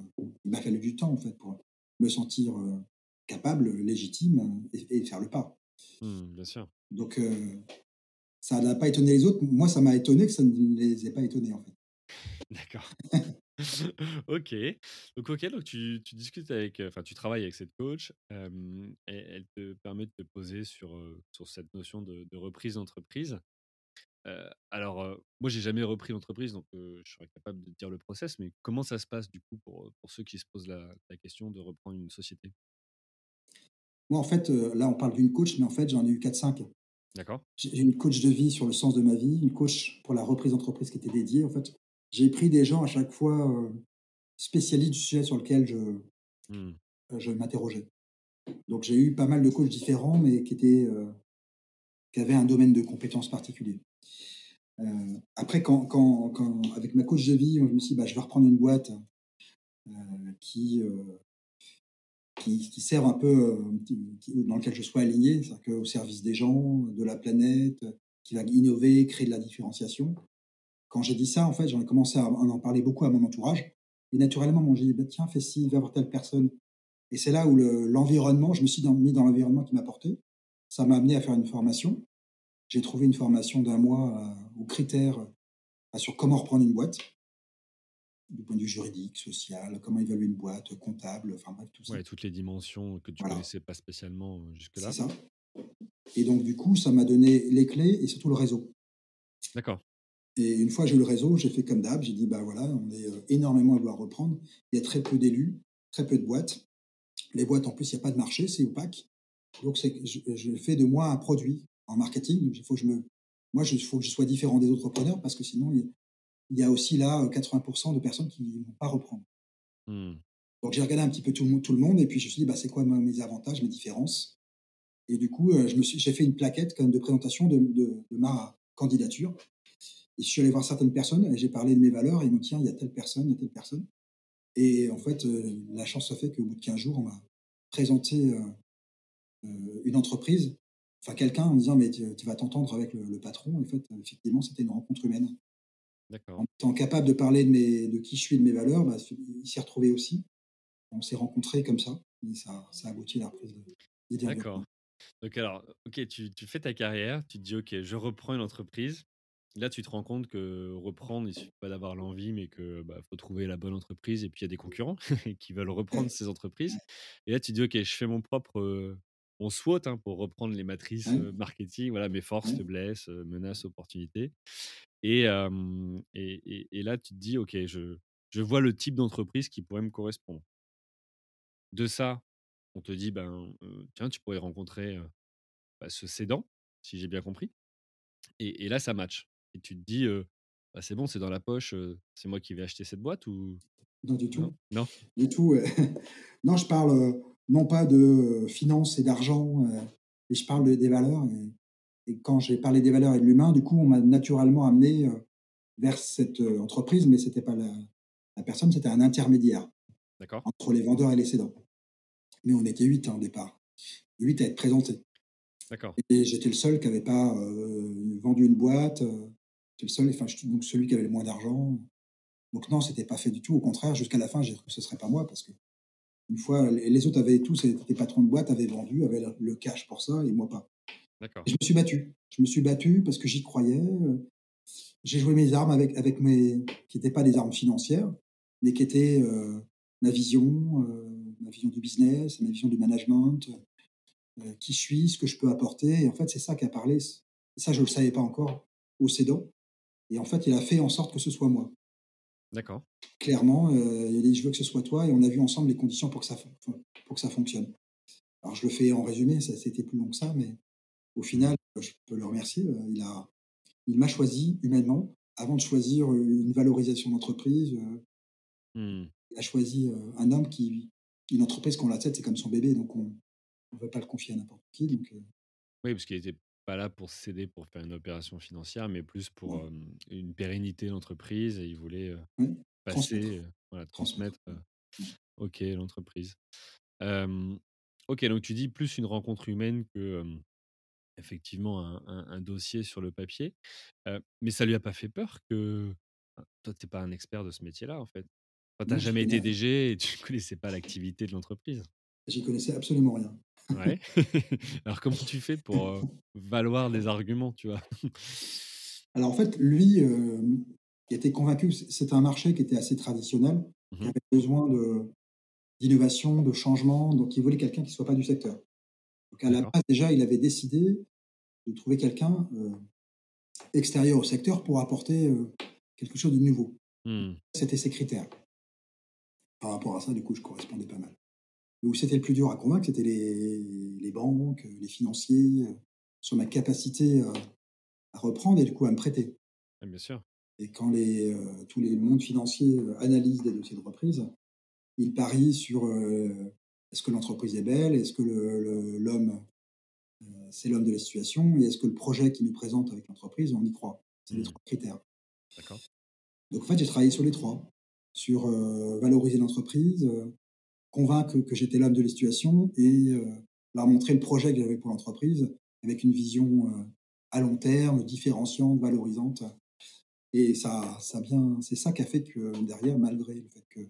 m'a fallu du temps en fait pour me sentir, capable, légitime, et et faire le pas. Mmh, bien sûr. Donc ça n'a pas étonné les autres. Moi, ça m'a étonné que ça ne les ait pas étonnés en fait. D'accord. OK. Donc OK, donc tu tu discutes avec, heu, enfin tu travailles avec cette coach, et elle te permet de te poser sur, sur cette notion de de reprise d'entreprise. Alors, moi j'ai jamais repris d'entreprise donc, je serais capable de dire le process, mais comment ça se passe du coup pour, pour ceux qui se posent la la question de reprendre une société? Moi en fait, là on parle d'une coach, mais en fait j'en ai eu quatre cinq. D'accord? J'ai j'ai une coach de vie sur le sens de ma vie, une coach pour la reprise d'entreprise qui était dédiée. En fait, j'ai pris des gens à chaque fois, heu, spécialistes du sujet sur lequel je, Mmh. je m'interrogeais. Donc j'ai eu pas mal de coachs différents, mais qui étaient, qui avaient un domaine de compétences particulier. Après quand quand quand avec ma coach de vie, je me suis dit: «Bah, je vais reprendre une boîte, qui, qui qui serve un peu, qui dans lequel je sois aligné, c'est-à-dire qu'au service des gens, de la planète, qui va innover, créer de la différenciation». Quand j'ai dit ça, en fait, j'en ai commencé à en parler beaucoup à mon entourage et naturellement, j'ai dit: «Bah, tiens, fais ci, va voir telle personne» et c'est là où le l'environnement je me suis dans mis dans l'environnement qui m'a porté. Ça m'a amené à faire une formation. J'ai trouvé une formation d'un mois, heu, aux critères, bah, sur comment reprendre une boîte, du point de vue juridique, social, comment évaluer une boîte, comptable, enfin bref, tout ça. Ouais, toutes les dimensions que tu Voilà, connaissais pas spécialement, c'est jusque-là. ça et donc du coup, ça m'a donné les clés et surtout le réseau D'accord. Et une fois j'ai eu le réseau, j'ai fait comme d'hab, j'ai dit: «Bah, voilà, on est, heu, énormément à vouloir reprendre. Il y a très peu d'élus, très peu de boîtes. Les boîtes, en plus, il y a pas de marché, c'est opaque. Donc je je fais de moi un produit en marketing. Donc il faut que je me moi, il faut que je sois différent des autres repreneurs parce que sinon il il y a aussi là, heu, 80 de personnes qui ne vont pas reprendre. Mmh. Donc j'ai regardé un petit peu tout le monde tout le monde et puis je me suis dit: «Bah, c'est quoi mes avantages, mes différences?» et du coup, suis j'ai fait une plaquette comme de présentation de de de ma candidature et je suis allé voir certaines personnes et j'ai parlé de mes valeurs et ils dit: «Tiens, il y a telle personne, il y a telle personne» et en fait, heu, la chance a fait qu'au bout de 15 jours, on m'a présenté, heu heu, une entreprise, enfin quelqu'un en me disant: «Mais tu tu vas t'entendre avec le le patron» en fait, effectivement, c'était une rencontre humaine. En étant capable de parler de mes de qui je suis, de mes valeurs, bah, il s'y retrouvait aussi. On s'est rencontrés comme ça et ça ça a abouti à la reprise D'accord. Donc alors, OK, tu tu fais ta carrière, tu te dis: «OK, je reprends une entreprise». Là, tu te rends compte que reprendre, il suffit pas d'avoir l'envie, mais que, bah, faut trouver la bonne entreprise et puis il y a des concurrents qui veulent reprendre ces entreprises. Et là, tu dis: «OK, je fais mon propre, on SWOT, hein, pour reprendre les matrices, heu, marketing, voilà, mes forces, Ouais. faiblesses, heu, menaces, opportunités. Et et et et là, tu te dis: «OK, je je vois le type d'entreprise qui pourrait me correspondre». De ça, on te dit: «Ben, tiens, tu pourrais rencontrer, bah, ce cédant», si j'ai bien compris. Et et là, ça match et tu te dis, «Bah, c'est bon, c'est dans la poche, c'est moi qui vais acheter cette boîte» ou Non, du tout. Non? Du tout. Non, je parle, non pas de, heu, finances et d'argent, mais je parle de des valeurs et et quand j'ai parlé des valeurs et de l'humain, du coup, on m'a naturellement amené, vers cette, entreprise, mais c'était pas la la personne, c'était un intermédiaire D'accord, entre les vendeurs et les cédants. Mais on était 8 hein, au départ, 8 à être présentés d'accord. et j'étais le seul qui avait pas, vendu une boîte, j'étais le seul, enfin, je donc celui qui avait le moins d'argent. Donc non, c'était pas fait du tout. Au contraire, jusqu'à la fin, j'ai cru que ce serait pas moi parce qu'une fois, les autres avaient tous étaient patrons de boîte, avaient vendu, avaient le cash pour ça et moi pas. D'accord. Et je me suis battu. Je me suis battu parce que j'y croyais, heu, j'ai joué mes armes avec avec mes qui étaient pas des armes financières, mais qui étaient, heu, ma vision, heu, ma vision du business, ma vision du management, qui je suis, ce que je peux apporter et en fait, c'est ça qui a parlé. Ça, je le savais pas encore au cédant et en fait, il a fait en sorte que ce soit moi. D'accord. Clairement, heu, il a dit: «Je veux que ce soit toi» et on a vu ensemble les conditions pour que ça pour que ça fonctionne. Alors je le fais en résumé, ça c'était plus long que ça, mais au final, je peux le remercier, heu, il a il m'a choisi humainement avant de choisir, une valorisation d'entreprise, heu, Mmh. il a choisi, un homme qui une entreprise qu'on la tête, c'est comme son bébé, donc on ne veut pas le confier à n'importe qui, donc Oui, parce qu'il était pas là pour céder pour faire une opération financière, mais plus pour, hem, une pérennité d'entreprise et il voulait, heu, ouais, passer, transmettre, voilà, transmettre, ouais, OK, l'entreprise. OK, donc tu dis plus une rencontre humaine que, effectivement un un un dossier sur le papier. Mais ça lui a pas fait peur que toi, tu es pas un expert de ce métier-là, en fait? Enfin, tu as non, j'y jamais été DG et tu connaissais pas l'activité de l'entreprise? j'y connaissais absolument rien. Ouais. Alors comment tu fais pour, valoir des arguments, tu vois? Alors en fait, lui, hem, était convaincu que c c'était un marché qui était assez traditionnel, qui Mmh avait besoin de d'innovation, de changement, donc il voulait quelqu'un qui ne soit pas du secteur. Donc à la base, déjà, il avait décidé de trouver quelqu'un, extérieur au secteur pour apporter, quelque chose de nouveau. Mmh. C'était ses critères. Par rapport à ça, du coup, je correspondais pas mal. Où c'était le plus dur à convaincre, c'était les les banques, les financiers, heu, sur ma capacité, heu, à reprendre et du coup à me prêter. Ouais, bien sûr. Et quand les, heu, tous les mondes financiers, analysent des dossiers de reprise, ils parient sur, est-ce que l'entreprise est belle? Est-ce que l'homme, c'est l'homme de la situation? Et est-ce que le projet qu'ils nous présentent avec l'entreprise, on y croit? C'est les Mmh. 3 critères. D'accord. Donc en fait, j'ai travaillé sur les 3, sur, valoriser l'entreprise, convaincre que j'étais l'homme de la situation et heu, leur montrer le projet que j'avais pour l'entreprise avec une vision, heu, à long terme, différenciante, valorisante et ça ça bien c'est ça qui a fait que derrière, malgré le fait que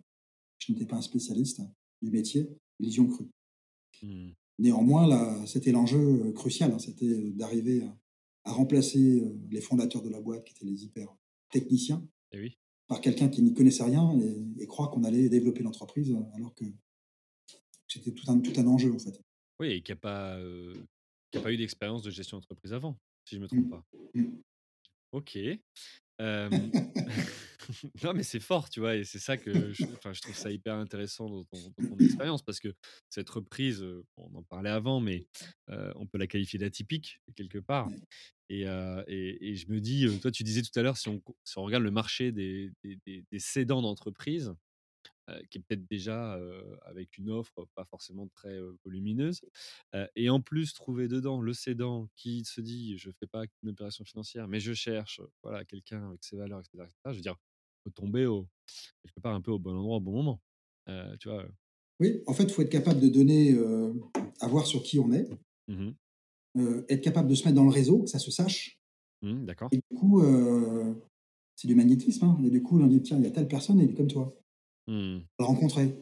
je n'étais pas un spécialiste du métier, ils y ont cru. Mmh. Néanmoins, là, c'était l'enjeu, heu, crucial, hein, c'était, d'arriver à à remplacer, les fondateurs de la boîte qui étaient les hyper techniciens Et oui. par quelqu'un qui n'y connaissait rien et et croire qu'on allait développer l'entreprise, alors que c'était tout un tout un enjeu, en fait. Oui et qui a pas, qui a pas eu d'expérience de gestion d'entreprise avant, si je me trompe Mmh. pas? Mmh. OK. Non, mais c'est fort, tu vois? Et c'est ça que je je trouve ça hyper intéressant dans ton dans ton expérience parce que cette reprise, on en parlait avant, mais on peut la qualifier d'atypique quelque part et et et je me dis, toi, tu disais tout à l'heure, si on si on regarde le marché des des des des cédants d'entreprise, qui est peut-être déjà, heu, avec une offre pas forcément très, heu, volumineuse, et en plus trouver dedans le cédant qui se dit: «Je fais pas qu'une opération financière, mais je cherche, voilà, quelqu'un avec ses valeurs» et cetera et cetera. Je veux dire, faut tomber au quelque part un peu au bon endroit au bon moment. Tu vois? Oui, en fait, il faut être capable de donner, heu, à voir sur qui on est, Mmh être capable de se mettre dans le réseau, que ça se sache Mmh, d'accord. et du coup, c'est du magnétisme, hein et du coup, on dit: «Tiens, il y a telle personne, elle est comme toi». Mmh. Rencontrer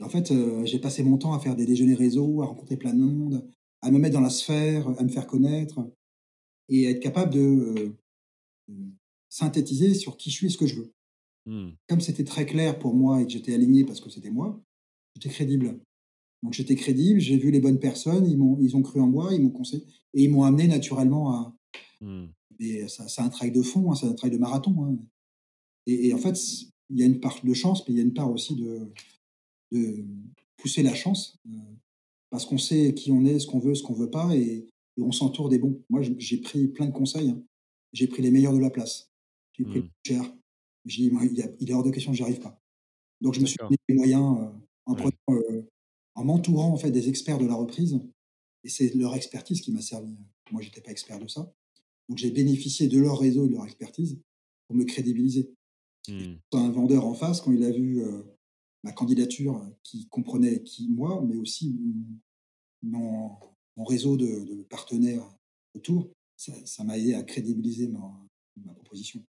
et en fait, heu, j'ai passé mon temps à faire des déjeuners réseau, à rencontrer plein de monde, à me mettre dans la sphère, à me faire connaître et à être capable de, heu, mmh, synthétiser sur qui je suis et ce que je veux. Mmh. Comme c'était très clair pour moi et que j'étais aligné parce que c'était moi, j'étais crédible Donc j'étais crédible, j'ai vu les bonnes personnes, ils m'ont ils ont cru en moi, ils m'ont conseillé et ils m'ont amené naturellement à Mmh. et ça c'est un travail de fond, hein, c'est un travail de marathon, hein et et en fait, il y a une part de chance, mais il y a une part aussi de de pousser la chance, heu, parce qu'on sait qui on est, ce qu'on veut, ce qu'on veut pas et et on s'entoure des bons. Moi, j'ai pris plein de conseils, hein. J'ai pris les meilleurs de la place. J'ai pris le Mmh. plus cher. J'ai dit: «Moi, il est hors de question que j'y arrive pas». Donc je me suis donné les moyens, heu, en prenant, heu, en m'entourant en fait des experts de la reprise et c'est leur expertise qui m'a servi. Moi, j'étais pas expert de ça. Donc j'ai bénéficié de leur réseau et de leur expertise pour me crédibiliser Mmh. un vendeur en face, quand il a vu, heu, ma candidature, heu, qui comprenait qui moi, mais aussi mon mon réseau de de partenaires autour, ça m'a aidé à crédibiliser ma ma proposition.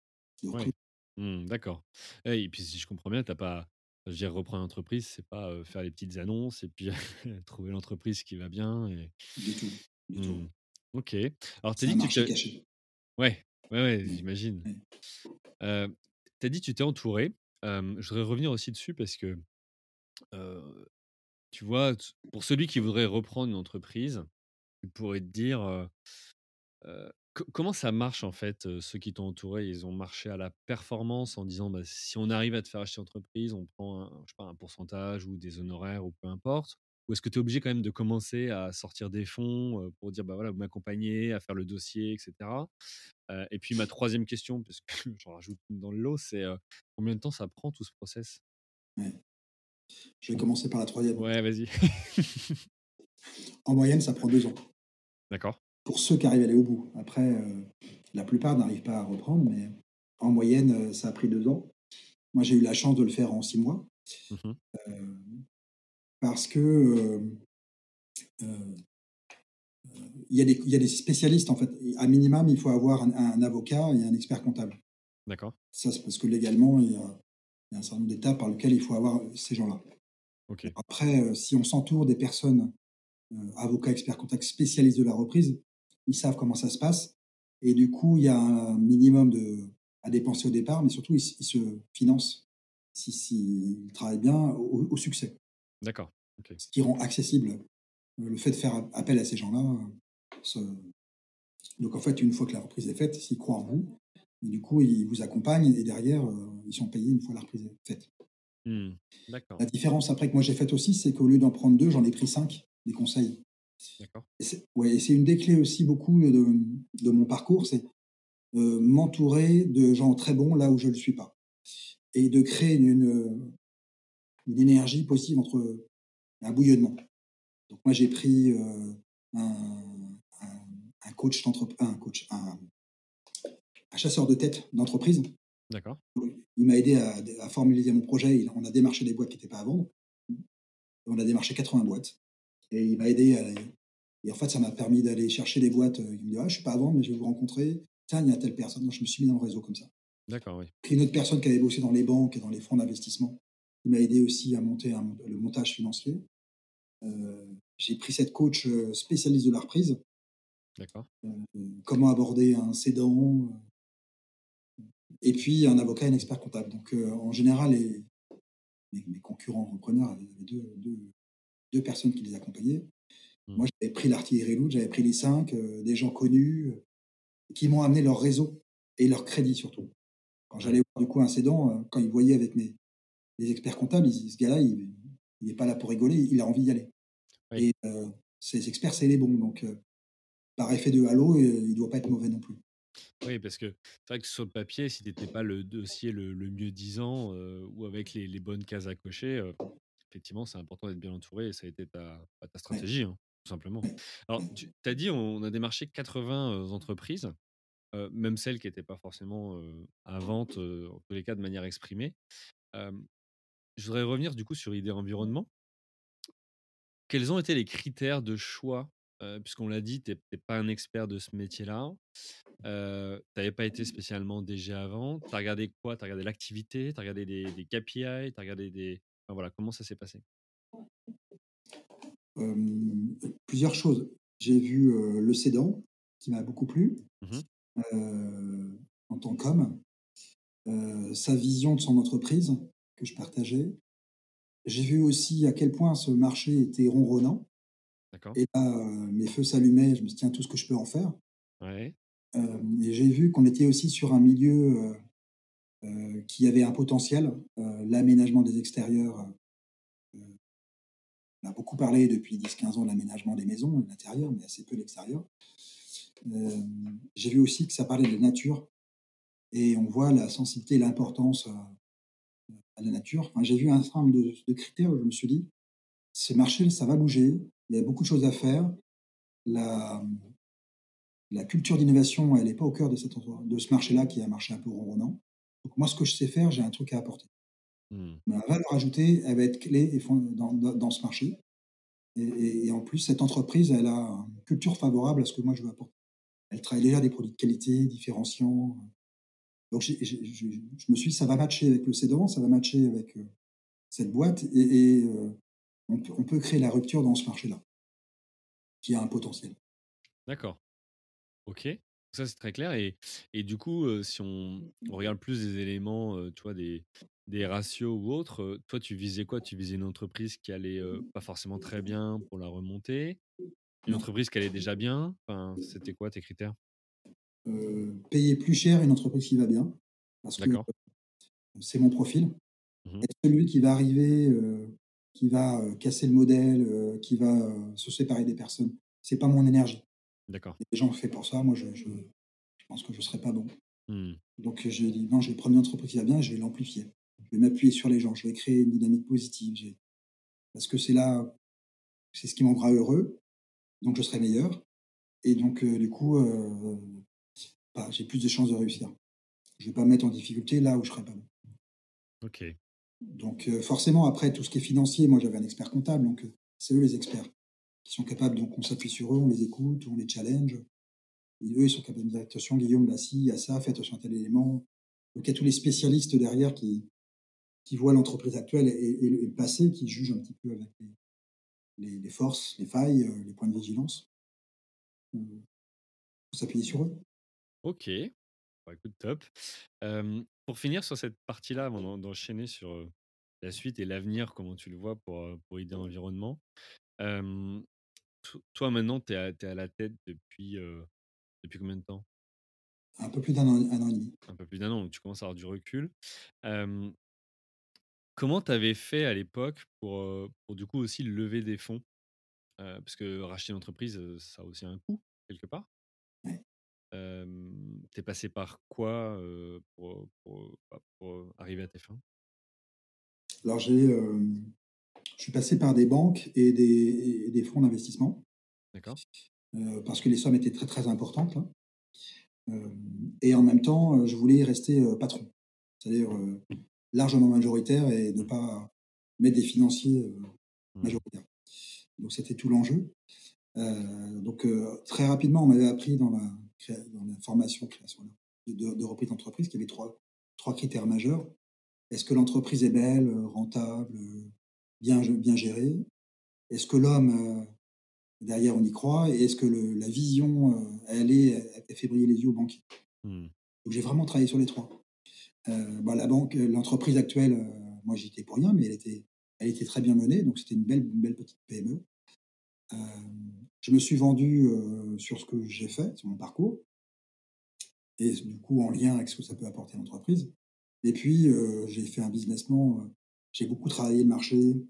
Ouais. Mmh, d'accord. Ouais et puis si je comprends bien, tu as pas je veux dire reprendre une entreprise, c'est pas, faire les petites annonces et puis trouver l'entreprise qui va bien et Du tout, du tout. mmh. OK. Alors tu dit que tu ouais, ouais, ouais, Mmh. j'imagine. Ouais. Tu as dit tu t'es entouré. Je voudrais revenir aussi dessus parce que, tu vois, pour celui qui voudrait reprendre une entreprise, il pourrait te dire, comment ça marche en fait, ceux qui t'ont entouré? Ils ont marché à la performance en disant: «Bah, si on arrive à te faire acheter l'entreprise, on prend un je un pourcentage ou des honoraires ou peu importe». Ou est-ce que tu es obligé quand même de commencer à sortir des fonds, pour dire: «Bah, voilà, vous m'accompagnez à faire le dossier et cetera»? Heu et puis ma troisième question, parce que j'en rajoute dans le lot, c'est, combien de temps ça prend tout ce process? Ouais. Je vais commencer par la troisième. Ouais, vas-y. En moyenne, ça prend 2 ans D'accord. pour ceux qui arrivent à aller au bout. Après, la plupart n'arrivent pas à reprendre, mais en moyenne, ça a pris 2 ans. Moi, j'ai eu la chance de le faire en 6 mois, Mmh parce que, il y a des il y a des spécialistes, en fait. À minimum, il faut avoir un un avocat et un expert comptable. D'accord. Ça, c'est parce que légalement, il y a il y a un certain nombre d'étapes par lesquelles il faut avoir ces gens-là. OK. Après, si on s'entoure des personnes, heu, avocats, experts comptables spécialistes de la reprise, ils savent comment ça se passe et du coup, il y a un minimum de à dépenser au départ, mais surtout ils se ils se financent si s'ils travaillent bien au au succès. D'accord. Ce qui rend accessible, le fait de faire appel à ces gens-là, ce donc en fait, une fois que la reprise est faite, s'ils croient en vous et du coup, ils vous accompagnent et derrière, heu, ils sont payés une fois la reprise est faite. Mmh. D'accord, La différence après que moi j'ai faite aussi, c'est qu'au lieu d'en prendre 2, j'en ai pris 5 des conseils d'accord. et c'est ouais une des clés aussi beaucoup de de mon parcours, c'est, heu, m'entourer de gens très bons là où je ne le suis pas et de créer une, une énergie positive entre un bouillonnement. Donc moi j'ai pris, heu, un un un coach un coach, un un chasseur de tête d'entreprise. D'accord. Il m'a aidé à à formaliser mon projet. Il on a démarché des boîtes qui étaient pas à vendre. On a démarché 80 boîtes et il m'a aidé à et en fait, ça m'a permis d'aller chercher des boîtes, il me dit: «Ah, je suis pas à vendre, mais je vais vous rencontrer. Tiens, il y a telle personne». Donc je me suis mis dans le réseau comme ça. D'accord, oui. Puis une autre personne qui avait bossé dans les banques et dans les fonds d'investissement, il m'a aidé aussi à monter un le montage financier. Heu, j'ai pris cette coach, heu, spécialiste de la reprise, D'accord. heu, comment aborder un cédant, et puis un avocat et un expert comptable. Donc, en général, les mes mes concurrents repreneurs avaient 2 2 2 personnes qui les accompagnaient. Mmh. Moi, j'avais pris l'artillerie lourde, j'avais pris les 5, heu, des gens connus, qui m'ont amené leur réseau et leur crédit surtout. Quand j'allais voir du coup un cédant, quand ils voyaient avec mes les experts comptables, ils «Ce gars-là, il il est pas là pour rigoler, il a envie d'y aller» Oui. et heu, ces experts, c'est les bons donc heu, par effet de halo, heu, il doit pas être mauvais non plus. Oui, parce que c'est vrai que sur le papier, si tu étais pas le dossier le le mieux disant, heu, ou avec les les bonnes cases à cocher, effectivement, c'est important d'être bien entouré et ça a été ta Ouais, stratégie, hein, tout simplement. ouais. Alors tu as dit on a démarché 80, heu, entreprises, même celles qui étaient pas forcément, à vente, heu, en tous les cas de manière exprimée. Je voudrais revenir du coup sur idées environnement. Quels ont été les critères de choix? Puisqu'on l'a dit, tu es pas un expert de ce métier-là. Heu, tu pas été spécialement DG avant. Tu as regardé quoi? Tu as regardé l'activité? Tu as regardé des des KPI? Tu as regardé des enfin voilà, comment ça s'est passé? Plusieurs choses. J'ai vu, Le Cédant, qui m'a beaucoup plu, Mmh en tant qu'homme, sa vision de son entreprise que je partageais j'ai vu aussi à quel point ce marché était ronronnant et là, heu, mes feux s'allumaient, je me suis dit: «Tiens, tout ce que je peux en faire». Ouais. Hem et j'ai vu qu'on était aussi sur un milieu, heu, qui avait un potentiel, l'aménagement des extérieurs, on a beaucoup parlé depuis 10-15 ans de l'aménagement des maisons, de l'intérieur, mais assez peu l'extérieur. J'ai vu aussi que ça parlait de nature et on voit la sensibilité et l'importance, à la nature. Enfin, j'ai vu un certain nombre de de critères où je me suis dit: «Ce marché, ça va bouger, il y a beaucoup de choses à faire». La, la culture d'innovation, elle est pas au cœur de cet endroit de ce marché-là qui est un marché un peu ronronnant. Donc moi, ce que je sais faire, j'ai un truc à apporter. Mmh. Ma valeur ajoutée, elle va être clé dans dans dans ce marché et et et en plus, cette entreprise, elle a une culture favorable à ce que moi je veux apporter. Elle travaille déjà des produits de qualité, différenciants, donc je je me suis dit: «Ça va matcher avec le cédant, ça va matcher avec, heu, cette boîte et et heu, on peut on peut créer la rupture dans ce marché-là» qui a un potentiel. D'accord. OK. Ça, c'est très clair et et du coup, heu, si on on regarde plus des éléments, tu vois, des des ratios ou autres, toi, tu visais quoi? Tu visais une entreprise qui allait, pas forcément très bien pour la remonter? Une Non, entreprise qui allait déjà bien? Enfin, c'était quoi tes critères? Heu, payer plus cher une entreprise qui va bien parce que, D'accord. c'est mon profil. Mmh Être celui qui va arriver, heu, qui va, casser le modèle, qui va, se séparer des personnes, c'est pas mon énergie. D'accord. Des gens faits pour ça, moi je je je pense que je serais pas bon. Mmh. Donc, j'ai dit: «Non, je vais prendre une entreprise qui va bien et je vais l'amplifier. Je vais m'appuyer sur les gens, je vais créer une dynamique positive, j'ai» parce que c'est là c'est ce qui me rendra heureux, donc je serai meilleur et donc, du coup, bah, j'ai plus de chances de réussir. Je vais pas me mettre en difficulté là où je serais pas bon. OK. Donc, heu, forcément après tout ce qui est financier, moi j'avais un expert comptable, donc, heu, c'est eux les experts qui sont capables donc on s'appuie sur eux, on les écoute, on les challenge et eux, ils sont capables de dire: «Attention Guillaume, là y a ça, fais attention à tel élément». Donc il y a tous les spécialistes derrière qui qui voient l'entreprise actuelle et et le et le passé, qui jugent un petit peu avec les les les forces, les failles, heu, les points de vigilance. Faut s'appuyer sur eux. OK. Bah, écoute, top. Pour finir sur cette partie-là, avant d'en d'enchaîner sur, la suite et l'avenir, comment tu le vois pour, pour IDEA Environnement. Hem, to toi maintenant, tu es à tu es à la tête depuis, depuis combien de temps? Un peu plus d'un an an et demi. Un peu plus d'un an, donc tu commences à avoir du recul. Comment tu avais fait à l'époque pour, pour du coup aussi lever des fonds? Parce que racheter une entreprise, ça a aussi un coût, quelque part. Ouais. Hem, tu es passé par quoi, heu, pour, pour, bah, pour, arriver à tes fins? Alors j'ai, je suis passé par des banques et des et des fonds d'investissement, D'accord. parce que les sommes étaient très, très importantes. Hem et en même temps, je voulais rester, patron. C'est-à-dire, heu, largement majoritaire et ne Mmh. pas mettre des financiers, Mmh. majoritaires. Donc c'était tout l'enjeu. Donc très rapidement, on m'avait appris dans la dans la formation création de reprise d'entreprise qu'il y avait trois trois critères majeurs. Est-ce que l'entreprise est belle, heu, rentable, heu, bien bien gérée? Est-ce que l'homme, heu, derrière on y croit? Et est-ce que le la vision, elle est elle fait briller les yeux aux banquiers? Mmh. Donc j'ai vraiment travaillé sur les 3. Heu, bah, la banque, l'entreprise actuelle, moi j'y étais pour rien, mais elle était elle était très bien menée, donc c'était une belle une belle petite PME. Hem, je me suis vendu, heu, sur ce que j'ai fait, sur mon parcours et du coup en lien avec ce que ça peut apporter à l'entreprise. Et puis, heu, j'ai fait un business plan, j'ai beaucoup travaillé le marché,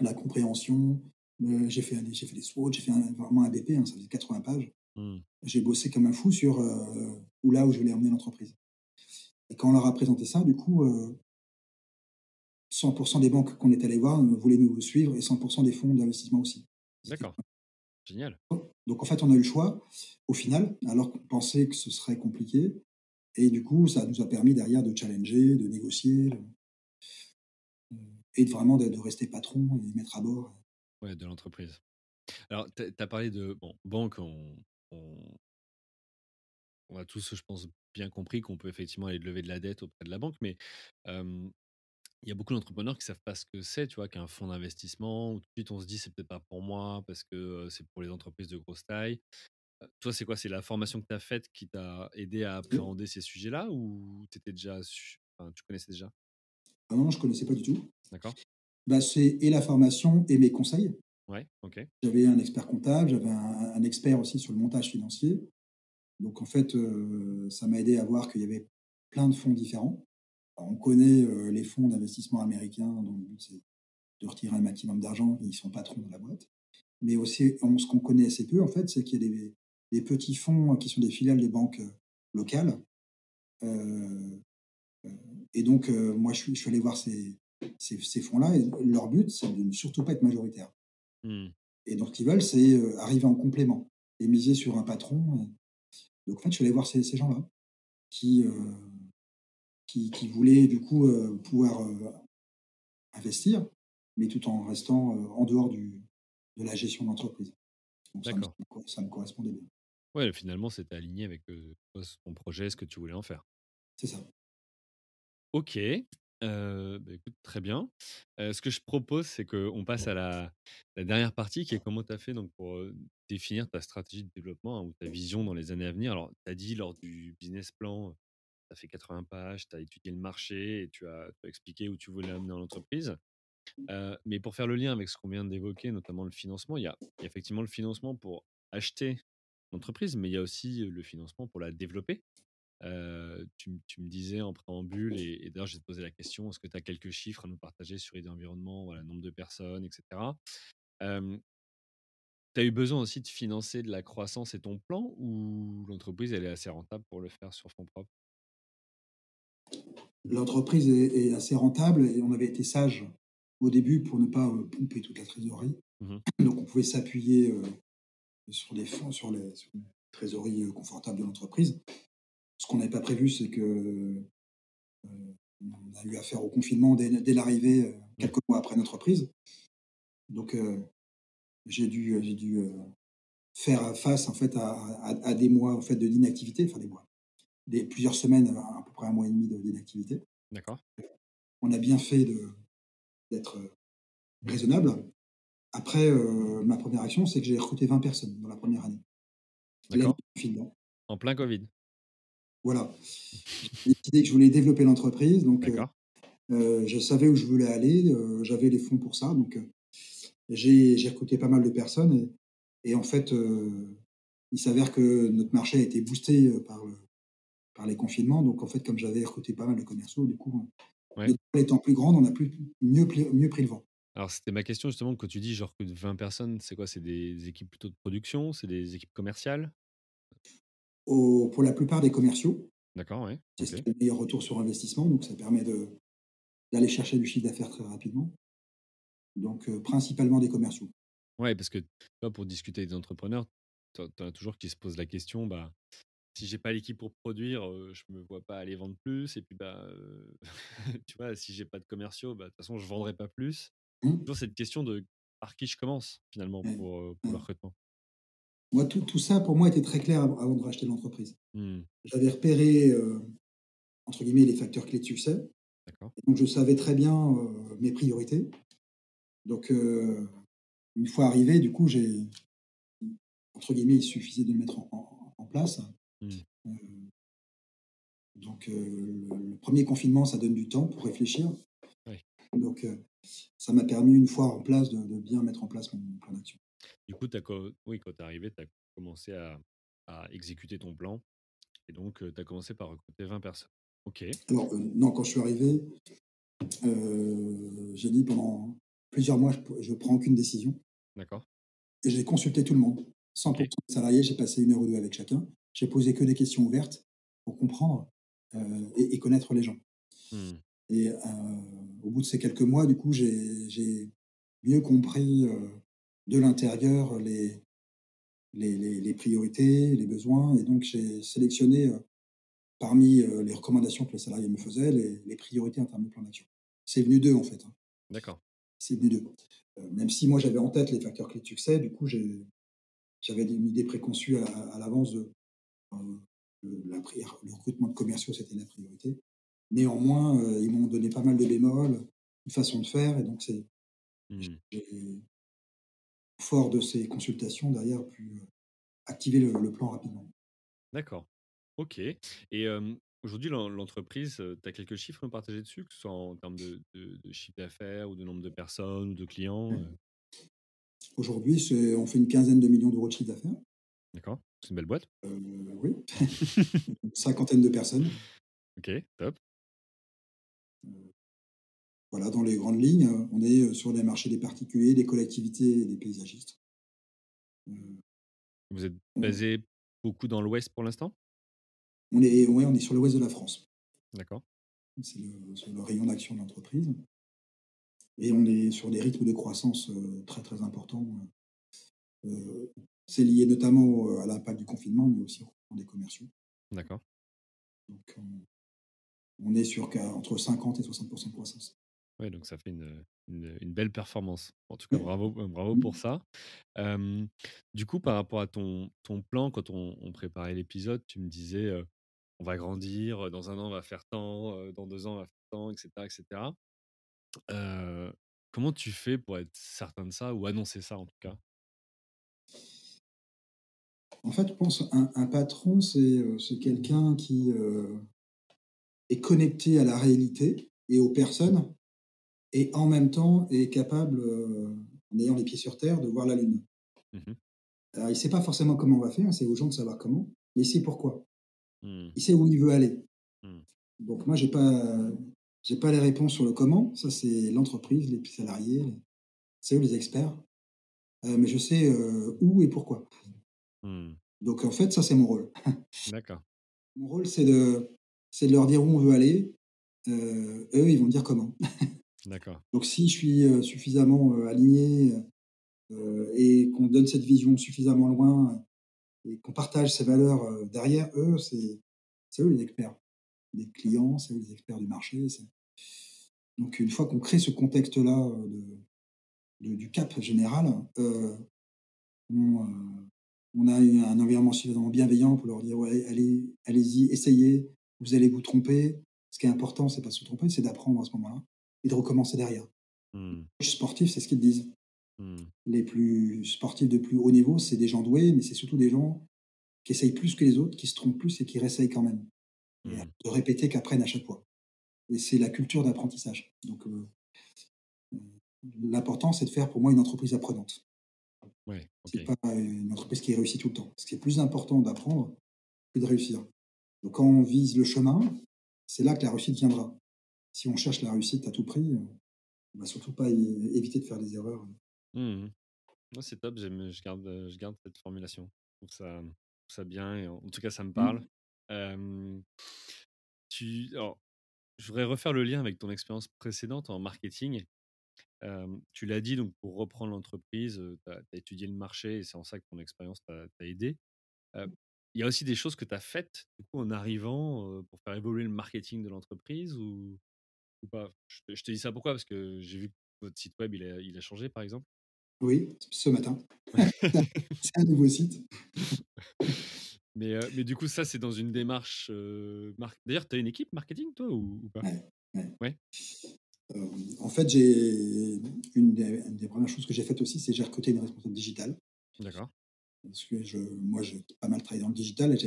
la compréhension, j'ai fait j'ai fait des SWOT, j'ai fait un vraiment un BP, hein, ça faisait 80 pages. Mmh. J'ai bossé comme un fou sur, où là où je voulais emmener l'entreprise. Et quand on leur a présenté ça, du coup, heu, 100 des banques qu'on est allé voir, voulaient nous suivre et 100 des fonds d'investissement aussi. D'accord, génial. donc en fait, on a eu le choix, au final, alors qu'on pensait que ce serait compliqué et du coup, ça nous a permis derrière de challenger, de négocier, et de vraiment de rester patron et mettre à bord. Ouais, de l'entreprise. Alors, tu as parlé de bon, banque, on on on a tous, je pense, bien compris qu'on peut effectivement aller lever de la dette auprès de la banque, mais il y a beaucoup d'entrepreneurs qui savent pas ce que c'est, tu vois? Qu'un fonds d'investissement, ou tout de suite on se dit: «C'est peut-être pas pour moi parce que, c'est pour les entreprises de grosse taille». Toi, c'est quoi? C'est la formation que tu as faite qui t'a aidé à Et appréhender ces sujets-là ou tu étais déjà enfin, tu connaissais déjà? ah non, je connaissais pas du tout. D'accord. Bah, c'est et la formation et mes conseils. Ouais, OK. J'avais un expert comptable, j'avais un un expert aussi sur le montage financier. Donc en fait, ça m'a aidé à voir qu'il y avait plein de fonds différents. Alors on connaît, les fonds d'investissement américains dont le but c'est de retirer un maximum d'argent ils sont patrons de la boîte. Mais aussi on ce qu'on connaît assez peu en fait, c'est qu'il y a des des petits fonds qui sont des filiales des banques, locales. Et donc moi je suis je suis allé voir ces ces ces fonds-là et leur but, c'est de ne surtout pas être majoritaire. Mmh. Et donc ce qu'ils veulent, c'est, arriver en complément et miser sur un patron, donc en fait, je suis allé voir ces ces gens-là qui, qui qui voulaient du coup, heu, pouvoir, heu, investir, mais tout en restant, heu, en dehors du de la gestion d'entreprise. Donc ça me D'accord. ça me correspondait bien. Ouais, finalement, c'était aligné avec, ton projet, ce que tu voulais en faire. C'est ça. OK, bah, écoute, très bien. Ce que je propose, c'est qu'on passe à la la dernière partie qui est comment tu as fait donc pour, définir ta stratégie de développement, hein, ou ta vision dans les années à venir. Alors, tu as dit lors du business plan, tu as fait 80 pages, tu as étudié le marché et tu as tu as expliqué où tu voulais amener l'entreprise. Heu, mais pour faire le lien avec ce qu'on vient d'évoquer, notamment le financement, il y a il y a effectivement le financement pour acheter l'entreprise, mais il y a aussi le financement pour la développer. Tu me disais en préambule et et d'ailleurs, te poser la question, est-ce que tu as quelques chiffres à nous partager sur Idées Environnement, voilà, nombre de personnes et cetera? Hem tu as eu besoin aussi de financer de la croissance et ton plan ou l'entreprise, elle est assez rentable pour le faire sur fonds propres? L'entreprise est est assez rentable et on avait été sage au début pour ne pas, heu, pomper toute la trésorerie. Mmh mh. Donc on pouvait s'appuyer, heu, sur des fonds sur les sur les trésoreries, heu, confortables de l'entreprise. Ce qu'on n'avait pas prévu, c'est que, heu, on a eu affaire au confinement dès dès l'arrivée, Mmh. quelques mois après notre reprise. Donc j'ai dû, j'ai faire face en fait à à à des mois en fait de d'inactivité, enfin des mois, des plusieurs semaines, à à peu près 1 mois et demi de d'inactivité. D'accord. On a bien fait d'être, heu, raisonnable. Après, heu, ma 1re action, c'est que j'ai recruté 20 personnes dans la 1re année. D'accord. En plein covid? Voilà. J'ai décidé que je voulais développer l'entreprise, donc heu, je savais où je voulais aller, j'avais les fonds pour ça, donc j'ai recruté pas mal de personnes et et en fait, il s'avère que notre marché a été boosté, par le par les confinements. Donc en fait, comme j'avais recruté pas mal de commerciaux, du coup, Ouais. notre étant plus grande, on a plus mieux mieux pris le vent. Alors, c'était ma question justement, quand tu dis: «Je recrute 20 personnes», c'est quoi? C'est des équipes plutôt de production? C'est des équipes commerciales? Au pour la plupart des commerciaux. D'accord, ouais, C'est ce qui le meilleur retour sur investissement, donc ça permet d'aller chercher du chiffre d'affaires très rapidement. Donc heu, principalement des commerciaux. Ouais, parce que, pour discuter avec des entrepreneurs, tu en tu en as toujours qui se posent la question: «Bah, si j'ai pas l'équipe pour produire, heu, je me vois pas aller vendre plus et puis, bah, tu vois, si j'ai pas de commerciaux, bah, de toute façon, je vendrai pas plus». Mmh. Toujours cette question de par qui je commence finalement Ouais, pour, pour le ouais. recrutement? Moi, tout tout ça, pour moi, était très clair av avant de racheter l'entreprise. Mmh. J'avais repéré, entre guillemets «les facteurs clés de succès». Donc je savais très bien, mes priorités. Donc une fois arrivé, du coup, j'ai entre guillemets «il suffisait de le mettre en en en place». Mmh. Donc le 1er confinement, ça donne du temps pour réfléchir. Oui. Donc ça m'a permis, une fois en place, de de bien mettre en place mon plan d'action. Du coup, as oui, quand tu es arrivé, tu as commencé à à exécuter ton plan et donc tu as commencé par recruter 20 personnes. OK. Alors, non, quand je suis arrivé, j'ai dit pendant plusieurs mois: «Je je prends aucune décision». D'accord. Et j'ai consulté tout le monde. 100 % OK. de salariés, j'ai passé 1 heure ou 2 avec chacun. J'ai posé que des questions ouvertes pour comprendre, heu et et connaître les gens. Mmh. Et heu, au bout de ces quelques mois, du coup, j'ai mieux compris, heu, de l'intérieur les les les les priorités, les besoins et donc j'ai sélectionné, parmi, les recommandations que les salariés me faisaient, les les priorités en termes de plan d'action. C'est venu d'eux, en fait, hein. D'accord. C'est venu d'eux. Même si moi, j'avais en tête les facteurs clés de succès, du coup, j'avais une idée préconçue à à l'avance de la pri le recrutement de commerciaux, c'était la priorité. Néanmoins, heu, ils m'ont donné pas mal de bémols, une façon de faire et donc c'est Mmh. fort de ces consultations, derrière, pu, heu, activer le le plan rapidement. D'accord. OK et Aujourd'hui, l'en l'entreprise, tu as quelques chiffres à me partager dessus, que ce soit en termes de de de chiffre d'affaires ou de nombre de personnes ou de clients, heu? Aujourd'hui, on fait une quinzaine de millions d'euros de chiffre d'affaires. D'accord, c'est une belle boîte. Heu, oui, une cinquantaine de personnes. OK, top. Heu, voilà, dans les grandes lignes, heu, on est, sur les marchés des particuliers, des collectivités et des paysagistes. Vous êtes on basé beaucoup dans l'ouest pour l'instant? on est ouais, on est sur l'ouest de la France. D'accord. C'est le rayon d'action de l'entreprise et on est sur des rythmes de croissance, très, très importants, c'est lié notamment au à l'impact du confinement, mais aussi au des commerciaux. D'accord. Donc on on est sur qu'à entre 50 et 60 de croissance. Ouais, donc ça fait une, une, une belle performance. En tout cas, bravo, heu, bravo pour ça. Du coup, par rapport à ton ton plan, quand on on préparait l'épisode, tu me disais, «On va grandir, dans 1 an, on va faire tant, dans 2 ans, on va faire tant» et cetera et cetera. Heu, comment tu fais pour être certain de ça ou annoncer ça, en tout cas? En fait, je pense un un patron, c'est, heu, c'est quelqu'un qui, heu, est connecté à la réalité et aux personnes et en même temps est capable, heu, en ayant les pieds sur terre, de voir la lune. Mmh mh. Alors il sait pas forcément comment on va faire, c'est aux gens de savoir comment, mais il sait pourquoi. Mmh. Il sait où il veut aller. Mmh. Donc moi, j'ai pas j'ai pas les réponses sur le comment, ça c'est l'entreprise, les salariés, c'est eux les experts, mais je sais, où et pourquoi. Mmh. Donc en fait, ça c'est mon rôle. D'accord. Mon rôle, c'est de c'est de leur dire où on veut aller, heu, eux, ils vont me dire comment. D'accord. Donc si je suis, heu, suffisamment, heu, aligné, et qu'on donne cette vision suffisamment loin et qu'on partage ces valeurs, derrière eux, c'est c'est eux les experts. Les clients, c'est eux les experts du marché, c'est donc une fois qu'on crée ce contexte-là, de de du cap général, on, on a eu un environnement suffisamment bienveillant pour leur dire: «Ouais, allez allez-y, essayez, vous allez vous tromper». Ce qui est important, c'est pas de se tromper, c'est d'apprendre à ce moment-là et de recommencer derrière. Mmh. Les sportifs, c'est ce qu'ils disent. Mmh. Les plus sportifs de plus haut niveau, c'est des gens doués, mais c'est surtout des gens qui essayent plus que les autres, qui se trompent plus et qui réessayent quand même et Mmh. de répéter, qu'apprennent à chaque fois et c'est la culture d'apprentissage donc heu, mmh, l'important, c'est de faire pour moi une entreprise apprenante. Ouais, C'est OK. pas une entreprise qui réussit tout le temps. Ce qui est plus important d'apprendre que de réussir. Donc quand on vise le chemin, c'est là que la réussite viendra. Si on cherche la réussite à tout prix, heu, on va surtout pas éviter de faire des erreurs. Mmh c'est top, je garde, heu, je garde cette formulation. Je trouve ça je trouve ça bien et en tout cas, ça me parle. Mmh. Hem, tu alors, je voudrais refaire le lien avec ton expérience précédente en marketing. Tu l'as dit, donc pour reprendre l'entreprise, tu as tu as étudié le marché et c'est en ça que ton expérience t'a aidé. Heu, il y a aussi des choses que tu as faites, du coup, en arrivant, pour faire évoluer le marketing de l'entreprise ou ou pas? Je te je te dis ça pourquoi? Parce que j'ai vu que votre site web, il a il a changé, par exemple. Oui, ce matin. C'est un nouveau site. Mais du coup, ça, c'est dans une démarche, d'ailleurs, tu as une équipe marketing, toi, ou ou pas? Ouais, ouais. Ouais? Hem, en fait, j'ai une des une des 1res choses que j'ai faites aussi, c'est j'ai recruté une responsable digitale. D'accord. Parce que je moi, j'ai pas mal travaillé dans le digital et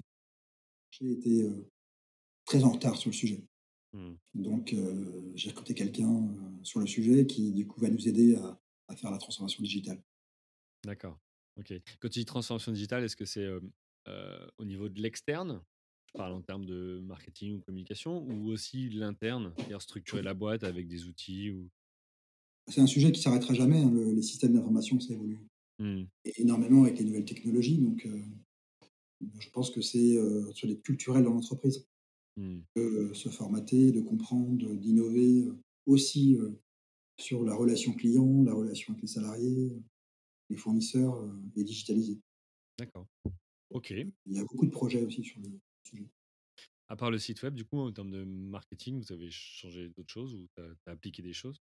j'ai été, heu, très en retard sur le sujet. Mmh. Donc heu, j'ai recruté quelqu'un, sur le sujet qui, du coup, va nous aider à à faire la transformation digitale. D'accord, OK. Quand tu dis transformation digitale, est-ce que c'est, au niveau de l'externe? Je parle en termes de marketing ou communication ou aussi l'interne, c'est-à-dire structurer la boîte avec des outils ou? C'est un sujet qui s'arrêtera jamais, hein, le les systèmes d'information, ça évolue Mmh. énormément avec les nouvelles technologies donc heu, je pense que c'est, heu, sur les culturels dans l'entreprise. Mmh. De se formater, de comprendre, d'innover, aussi, sur la relation client, la relation avec les salariés, les fournisseurs, et digitaliser. D'accord. OK. il y a beaucoup de projets aussi sur le. À part le site web, du coup, en termes de marketing, vous avez changé d'autres choses ou tu as appliqué des choses?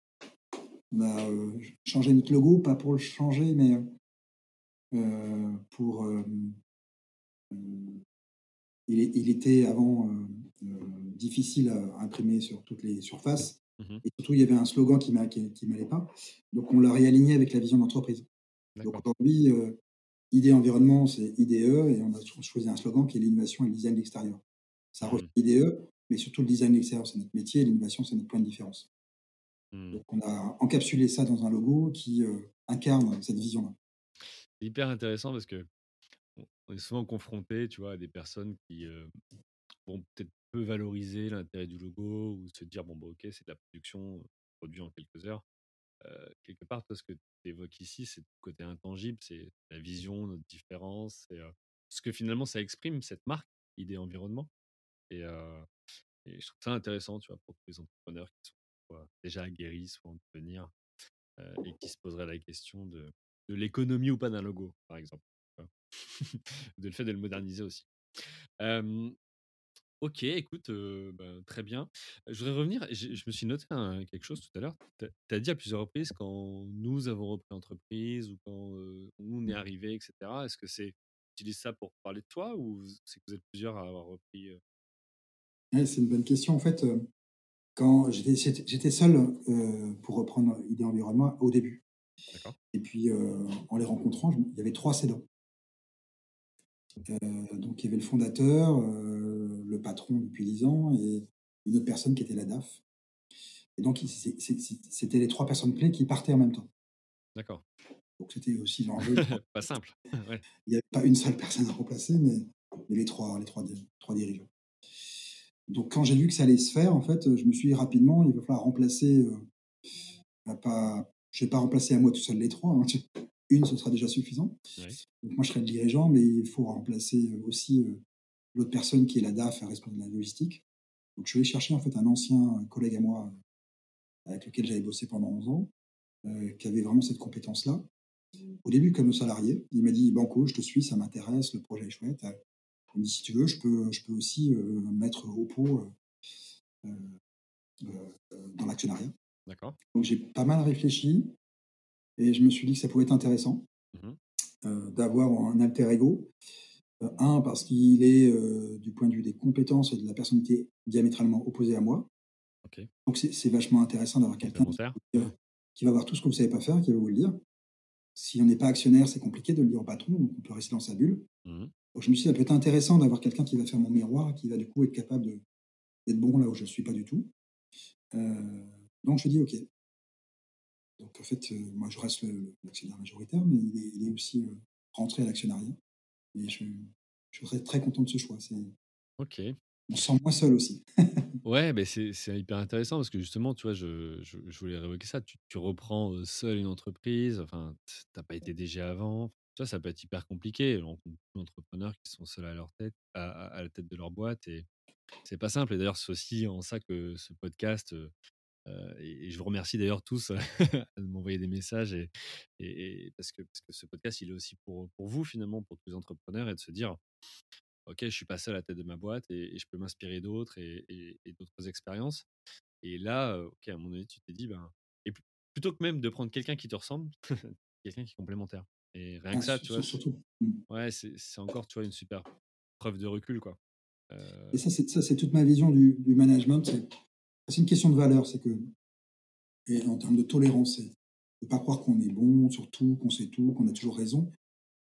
Bah, heu, ch changer notre logo, pas pour le changer, mais heu heu, pour, hem, il était avant, difficile à imprimer sur toutes les surfaces Mmh mh. et surtout, il y avait un slogan qui qui m'allait pas. Donc on l'a réaligné avec la vision d'entreprise. Donc aujourd'hui, idée environnement, c'est IDE et on a cho choisi un slogan qui est l'innovation et le design d'extérieur. Ça reflète Mmh. l'IDE mais surtout le design extérieur, c'est notre métier, l'innovation, c'est notre point de différence. Mmh. Donc on a encapsulé ça dans un logo qui, heu, incarne cette vision-là. Hyper intéressant parce que on est souvent confronté, tu vois, à des personnes qui, heu, vont peut-être peu valoriser l'intérêt du logo ou se dire: «Bon, bah, OK, c'est de la production, produit en quelques heures». Heu, quelque part, toi, ce que tu évoques ici, c'est le côté intangible, c'est la vision, notre différence, c'est, ce que finalement ça exprime, cette marque, idée environnement et heu et je trouve ça intéressant, tu vois, pour tous les entrepreneurs qui sont soit déjà aguerris, soit en devenir, heu et qui se poseraient la question de de l'économie ou pas d'un logo, par exemple? De le fait de le moderniser aussi. OK, écoute, bah, très bien. Je voudrais revenir je je me suis noté quelque chose tout à l'heure. Tu as dit à plusieurs reprises quand nous avons repris l'entreprise ou quand, nous on est arrivés et cetera. Est-ce que c'est tu utilises ça pour parler de toi ou c'est que vous êtes plusieurs à avoir repris? Ouais, c'est une bonne question. En fait, heu, quand j'étais j'étais seul, heu, pour reprendre Idée Environnement au début D'accord, et puis, heu, en les rencontrant, je il y avait 3 cédants. Donc il y avait le fondateur, le patron depuis 10 ans et une autre personne qui était la DAF et donc il c'est c'est c'est c'était les 3 personnes clés qui partaient en même temps. d'accord. Donc c'était aussi l'enjeu de Pas simple. Ouais, il n'y avait pas une seule personne à remplacer, mais mais les 3 les 3 di 3 dirigeants. Donc quand j'ai vu que ça allait se faire, en fait, je me suis dit rapidement: «Il va falloir remplacer, heu, bah, pas je vais pas remplacer à moi tout seul les 3, hein, une, ce sera déjà suffisant. ouais, Donc moi, je serai le dirigeant, mais il faut remplacer, heu, aussi, heu, l'autre personne qui est la DAF, responsable de la logistique. Donc je suis allé chercher, en fait, un ancien collègue à moi, avec lequel j'avais bossé pendant 11 ans, qui avait vraiment cette compétence-là. Au début comme salarié, il m'a dit: «Banco, je te suis, ça m'intéresse, le projet est chouette, heu». Il me dit: «Si tu veux, je peux je peux aussi, heu, mettre au pot, heu heu, dans l'actionnariat». d'accord. Donc j'ai pas mal réfléchi et je me suis dit que ça pouvait être intéressant, Mmh d'avoir un alter ego. 1 parce qu'il est, du point de vue des compétences et de la personnalité diamétralement opposé à moi. Donc c'est vachement intéressant d'avoir quelqu'un qui va voir tout ce que vous savez pas faire, qui va vous le dire. Si on n'est pas actionnaire, c'est compliqué de le dire au patron, donc on peut rester dans sa bulle. Mmh Donc je me suis dit: «Ça peut être intéressant d'avoir quelqu'un qui va faire mon miroir, qui va du coup être capable d'être bon là où je ne suis pas du tout». Heu, donc je dis: «OK». Donc en fait, heu, moi je reste l'actionnaire majoritaire, mais il est il est aussi, heu, rentré à l'actionnariat et je je serais très content de ce choix. OK. on se sent moins seul aussi. Ouais, beh, c'est hyper intéressant parce que justement, tu vois, je je je voulais révoquer ça. Tu tu reprends, seul une entreprise, enfin, tu pas été DG avant. Vois, ça peut être hyper compliqué. On rencontre beaucoup d'entrepreneurs qui sont seuls à leur tête à la tête de leur boîte et c'est pas simple et d'ailleurs, c'est aussi en ça que ce podcast, heu et je vous remercie d'ailleurs tous de m'envoyer des messages et parce que parce que ce podcast, il est aussi pour, pour vous finalement, pour tous les entrepreneurs et de se dire: OK, je suis pas seul à la tête de ma boîte et je peux m'inspirer d'autres et d'autres expériences. Et là, OK, à moment donné, tu t'es dit, ben et plu plutôt que même de prendre quelqu'un qui te ressemble, quelqu'un qui est complémentaire. Et rien Ah, que ça, tu vois, surtout. Mmh. ouais, c'est encore, tu vois, une super preuve de recul, quoi. Et Heu, ça, c'est toute ma vision du du management. C'est une question de valeur. C'est que et en termes de tolérance, c'est de pas croire qu'on est bon sur tout, qu'on sait tout, qu'on a toujours raison.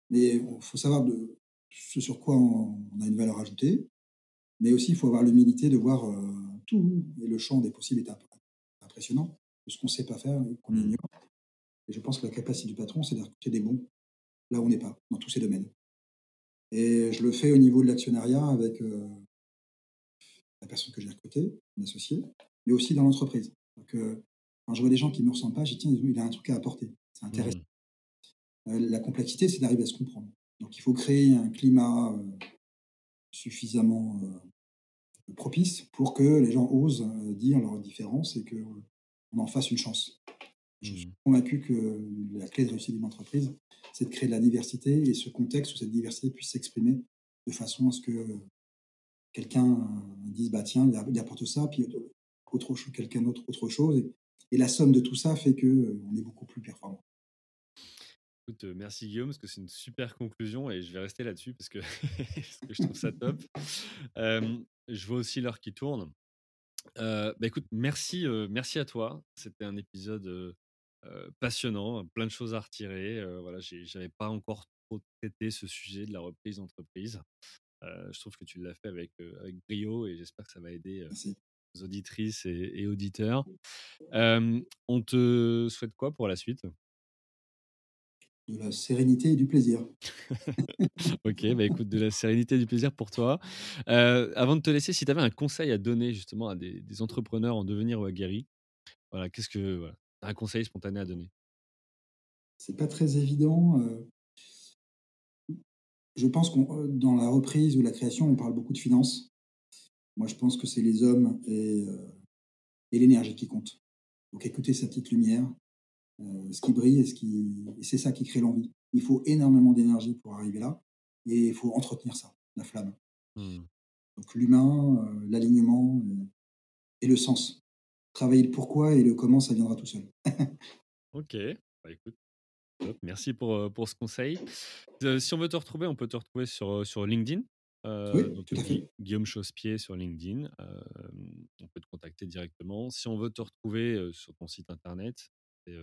Mais il faut savoir de ce sur quoi on on a une valeur ajoutée, mais aussi il faut avoir l'humilité de voir, heu, tout et le champ des possibles est imp impressionnant, de ce qu'on sait pas faire et qu'on mmh, ignore. Et je pense que la capacité du patron, c'est de recruter des bons, là où on n'est pas, dans tous ces domaines. Et je le fais au niveau de l'actionnariat avec, heu, la personne que j'ai recrutée, mon associé, mais aussi dans l'entreprise. Donc, heu, quand je vois des gens qui ne me ressemblent pas, je dis: «Tiens, il a un truc à apporter, c'est intéressant». mmh, Heu, la complexité, c'est d'arriver à se comprendre. Donc il faut créer un climat, suffisamment, propice pour que les gens osent, dire leurs différences et qu'on en fasse une chance. Je suis mmh. convaincu que la clé de réussite d'une entreprise, c'est de créer de la diversité et ce contexte où cette diversité puisse s'exprimer de façon à ce que, heu, quelqu'un, heu, dise: «Bah, tiens, il apporte ça», puis autre cho quelqu'un d'autre autre chose et et la somme de tout ça fait que, heu, on est beaucoup plus performant. Écoute, merci Guillaume, parce que c'est une super conclusion et je vais rester là-dessus parce que parce que je trouve ça top. Je vois aussi l'heure qui tourne. Heu, bah, écoute, merci, merci à toi. C'était un épisode, passionnant, plein de choses à retirer, heu, voilà, j'avais pas encore trop traité ce sujet de la reprise d'entreprise. je trouve que tu l'as fait avec, avec brio et j'espère que ça va aider aux auditrices et, auditeurs. on te souhaite quoi pour la suite? De la sérénité et du plaisir. ok, bah écoute, de la sérénité et du plaisir pour toi. avant de te laisser, si tu avais un conseil à donner justement à des, entrepreneurs en devenir ou aguerris, voilà, qu'est-ce que voilà, un conseil spontané à donner? C'est pas très évident. je pense qu'on dans la reprise ou la création, on parle beaucoup de finances. Moi, je pense que c'est les hommes et, et l'énergie qui comptent. Donc, écoutez sa petite lumière, ce qui brille et, ce qui, et c'est ça qui crée l'envie. Il faut énormément d'énergie pour arriver là et il faut entretenir ça, la flamme. Mmh. Donc, l'humain, l'alignement et le sens. Travailler le pourquoi et le comment, ça viendra tout seul. ok, bah, écoute, merci pour, pour ce conseil. si on veut te retrouver, on peut te retrouver sur, sur LinkedIn. oui, tout à fait. Guillaume Chausse-Pied sur LinkedIn. on peut te contacter directement. Si on veut te retrouver sur ton site internet, c'est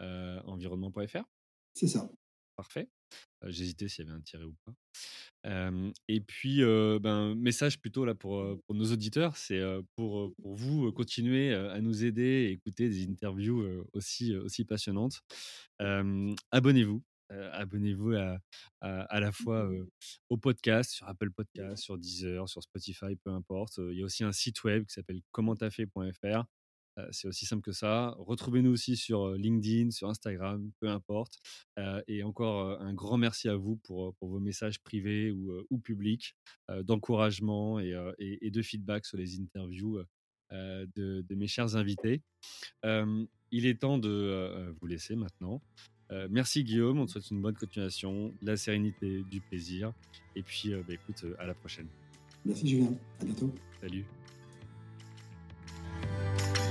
idenvironnement.fr. C'est ça. Parfait. J'hésitais s'il y avait un tiré ou pas et puis, ben, message plutôt là pour, nos auditeurs, c'est pour, pour vous continuer à nous aider et écouter des interviews aussi, aussi passionnantes. abonnez-vous. abonnez-vous à, à, la fois au podcast, sur Apple Podcast, sur Deezer, sur Spotify, peu importe. Il y a aussi un site web qui s'appelle commenttafait.fr c'est aussi simple que ça. Retrouvez-nous aussi sur LinkedIn, sur Instagram, peu importe. et encore un grand merci à vous pour, pour vos messages privés ou, ou publics d'encouragement et, et, de feedback sur les interviews de, de, mes chers invités. il est temps de vous laisser maintenant. merci Guillaume, on te souhaite une bonne continuation, de la sérénité, du plaisir. Et puis, bah, écoute, à la prochaine. Merci Julien, à bientôt. Salut.